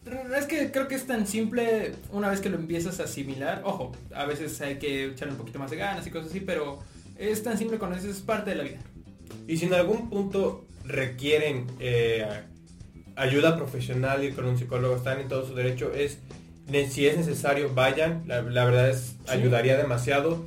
es que creo que es tan simple una vez que lo empiezas a asimilar. Ojo, a veces hay que echarle un poquito más de ganas y cosas así, pero es tan simple con eso, es parte de la vida. Y si en algún punto requieren eh, ayuda profesional, ir con un psicólogo, están en todo su derecho, es si es necesario, vayan, la, la verdad es, ayudaría demasiado.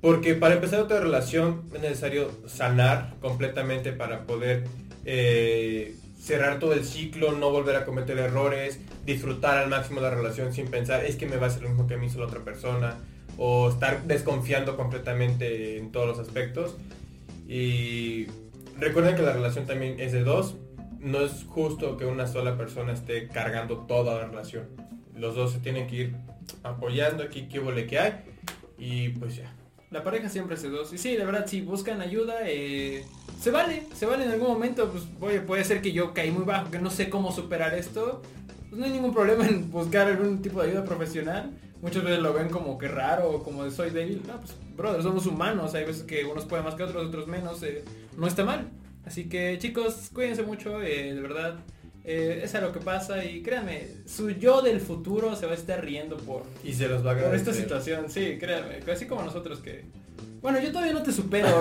Porque para empezar otra relación es necesario sanar completamente para poder eh, cerrar todo el ciclo, no volver a cometer errores, disfrutar al máximo la relación sin pensar, es que me va a hacer lo mismo que me hizo la otra persona, o estar desconfiando completamente en todos los aspectos. Y recuerden que la relación también es de dos. No es justo que una sola persona esté cargando toda la relación. Los dos se tienen que ir apoyando aquí qué hubo que hay. Y pues ya. La pareja siempre hace dos. Y sí, de verdad, si buscan ayuda, eh, se vale, se vale en algún momento. Pues, oye, puede ser que yo caí muy bajo, que no sé cómo superar esto. Pues no hay ningún problema en buscar algún tipo de ayuda profesional. Muchas veces lo ven como que raro o como de soy débil. No, pues, brother, somos humanos. Hay veces que unos pueden más que otros, otros menos. eh, no está mal. Así que, chicos, cuídense mucho, eh, de verdad. Eh, es algo que pasa y créanme, su yo del futuro se va a estar riendo por, Y se los va a por esta situación, sí, créanme, así como nosotros que... Bueno, yo todavía no te supero,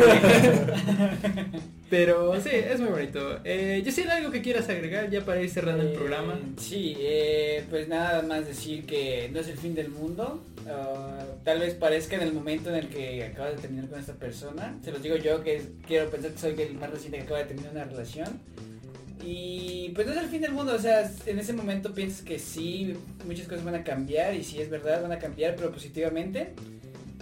pero sí, es muy bonito. Eh, yo algo que quieras agregar ya para ir cerrando el Eh, programa. Sí, eh, pues nada más decir que no es el fin del mundo. Ah, tal vez parezca en el momento en el que acabas de terminar con esta persona. Se los digo yo que es- quiero pensar que soy el más reciente que acaba de terminar una relación. Y pues no es el fin del mundo, o sea, en ese momento piensas que sí, muchas cosas van a cambiar y sí es verdad, van a cambiar, pero positivamente.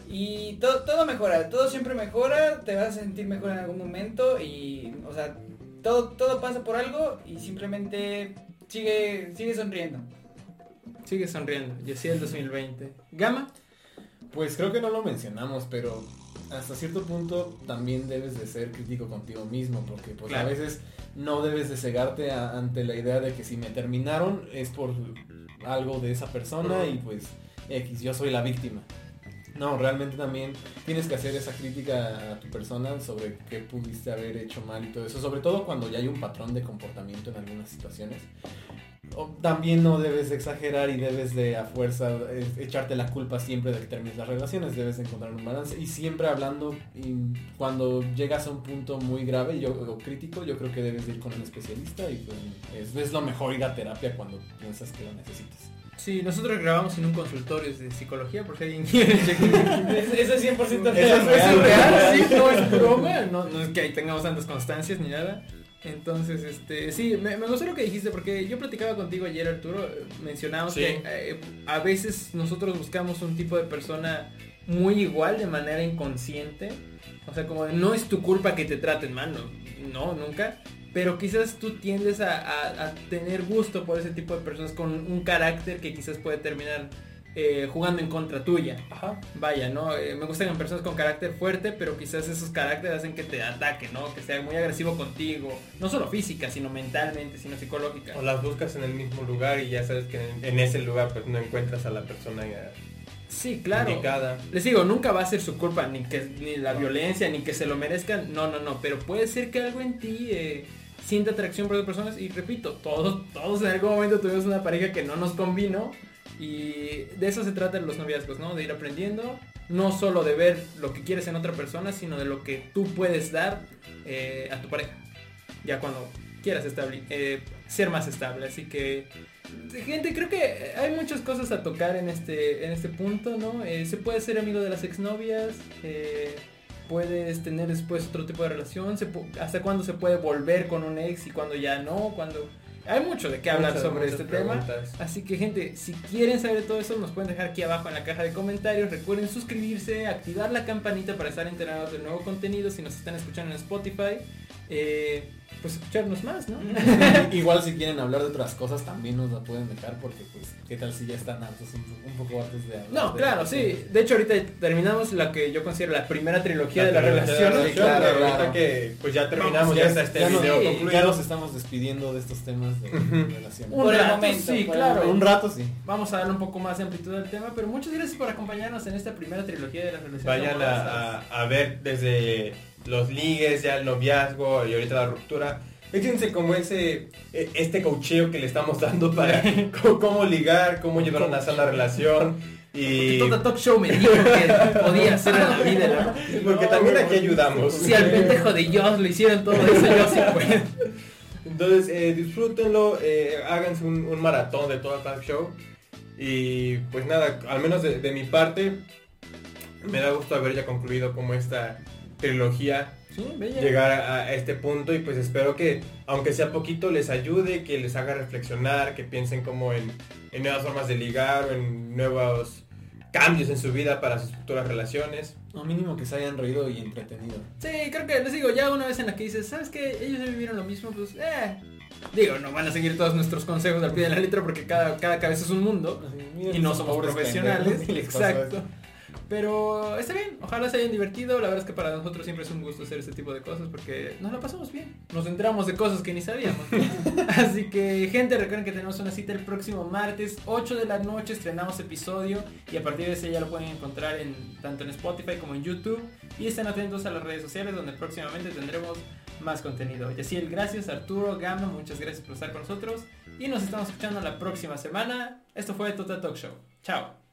Y todo, todo mejora, todo siempre mejora, te vas a sentir mejor en algún momento y, o sea, todo, todo pasa por algo y simplemente sigue, sigue sonriendo. Sigue sonriendo. Y así el 2020. Gama. Pues creo que no lo mencionamos, pero hasta cierto punto también debes de ser crítico contigo mismo, porque pues Claro. a veces no debes de cegarte a- ante la idea de que si me terminaron es por algo de esa persona y pues X, yo soy la víctima. No, realmente también tienes que hacer esa crítica a tu persona sobre qué pudiste haber hecho mal y todo eso, sobre todo cuando ya hay un patrón de comportamiento en algunas situaciones. También no debes de exagerar y debes de a fuerza echarte la culpa siempre de que termines las relaciones, debes de encontrar un balance y siempre hablando y cuando llegas a un punto muy grave yo, o crítico, yo creo que debes de ir con un especialista y pues, es, es lo mejor ir a terapia cuando piensas que lo necesitas. Sí, nosotros grabamos en un consultorio de psicología porque alguien quiere Eso es 100% Eso real. es real, sí, no es broma, no, no es que ahí tengamos tantas constancias ni nada. Entonces, este, sí, me, me gustó lo que dijiste porque yo platicaba contigo ayer, Arturo, mencionábamos Sí. que eh, a veces nosotros buscamos un tipo de persona muy igual de manera inconsciente. O sea, como no es tu culpa que te traten mal, no, no, nunca. Pero quizás tú tiendes a, a- a tener gusto por ese tipo de personas con un carácter que quizás puede terminar eh, jugando en contra tuya. Ajá. Vaya, ¿no? Eh, me gustan personas con carácter fuerte, pero quizás esos caracteres hacen que te ataque, ¿no? Que sea muy agresivo contigo. No solo física, sino mentalmente, sino psicológica. O las buscas en el mismo lugar y ya sabes que en, ese lugar pues no encuentras a la persona eh, Sí, claro. indicada. Les digo, nunca va a ser su culpa, ni que ni la violencia, ni que se lo merezcan. No, no, no. Pero puede ser que algo en ti eh, sienta atracción por otras personas. Y repito, todos, todos en algún momento tuvimos una pareja que no nos convino. Y de eso se trata los noviazgos, ¿no? De ir aprendiendo. No solo de ver lo que quieres en otra persona, sino de lo que tú puedes dar eh, a tu pareja. Ya cuando quieras establi- eh, ser más estable. Así que gente, creo que hay muchas cosas a tocar en este, en este punto, ¿no? Eh, se puede ser amigo de las exnovias, eh, puedes tener después otro tipo de relación, se hasta cuándo se puede volver con un ex y cuándo ya no, cuando... Hay mucho de qué hablar Muchas, sobre muchas este tema. Así que gente, si quieren saber de todo eso, nos pueden dejar aquí abajo en la caja de comentarios. Recuerden suscribirse, activar la campanita para estar enterados del nuevo contenido. Si nos están escuchando en Spotify, eh, pues escucharnos más, ¿no? Igual si quieren hablar de otras cosas también nos la pueden dejar porque pues qué tal si ya están hartos, un, un poco hartos de hablar. No, de- claro, sí. De hecho, ahorita terminamos la que yo considero la primera trilogía de la relación. claro, y ahorita claro. que pues ya terminamos, Vamos, ya, ya- está este ya, video sí, concluido. ya nos estamos despidiendo de estos temas de relación. Un Por el rato, momento, sí, por claro. Un rato sí. Vamos a darle un poco más de amplitud al tema, pero muchas gracias por acompañarnos en esta primera trilogía de la relación. Vayan a, a- a ver desde los ligues, ya el noviazgo y ahorita la ruptura. Fíjense como ese, e- este cocheo que le estamos dando para cómo, ligar, cómo llevar una sana relación. Y Todo Talk Show me dijo que podía ser la vida, ¿no? porque también aquí ayudamos. Si al pendejo de Joss lo hicieron todo eso, yo sí puedo. Entonces eh, disfrútenlo, eh, háganse un, un maratón de todo el talk show. Y pues nada, al menos de, de mi parte, me da gusto haber ya concluido como esta trilogía Sí, llegar a, a este punto y pues espero que aunque sea poquito les ayude, que les haga reflexionar, que piensen como en, en nuevas formas de ligar o en nuevos cambios en su vida para sus futuras relaciones. O mínimo que se hayan reído y entretenido. Sí, creo que les digo, ya una vez en la que dices, ¿sabes qué? Ellos ya vivieron lo mismo, pues, eh. Digo, no van a seguir todos nuestros consejos al pie de la letra porque cada, cada cabeza es un mundo. y no somos profesionales. Exacto. Pero está bien, ojalá se hayan divertido. La verdad es que para nosotros siempre es un gusto hacer este tipo de cosas porque nos la pasamos bien. Nos enteramos de cosas que ni sabíamos. Así que, gente, recuerden que tenemos una cita el próximo martes, 8 de la noche. Estrenamos episodio y a partir de ese ya lo pueden encontrar en tanto en Spotify como en YouTube. Y estén atentos a las redes sociales donde próximamente tendremos más contenido. Yaciel, gracias. Arturo, Gama, muchas gracias por estar con nosotros. Y nos estamos escuchando la próxima semana. Esto fue Total Talk Show. Chao.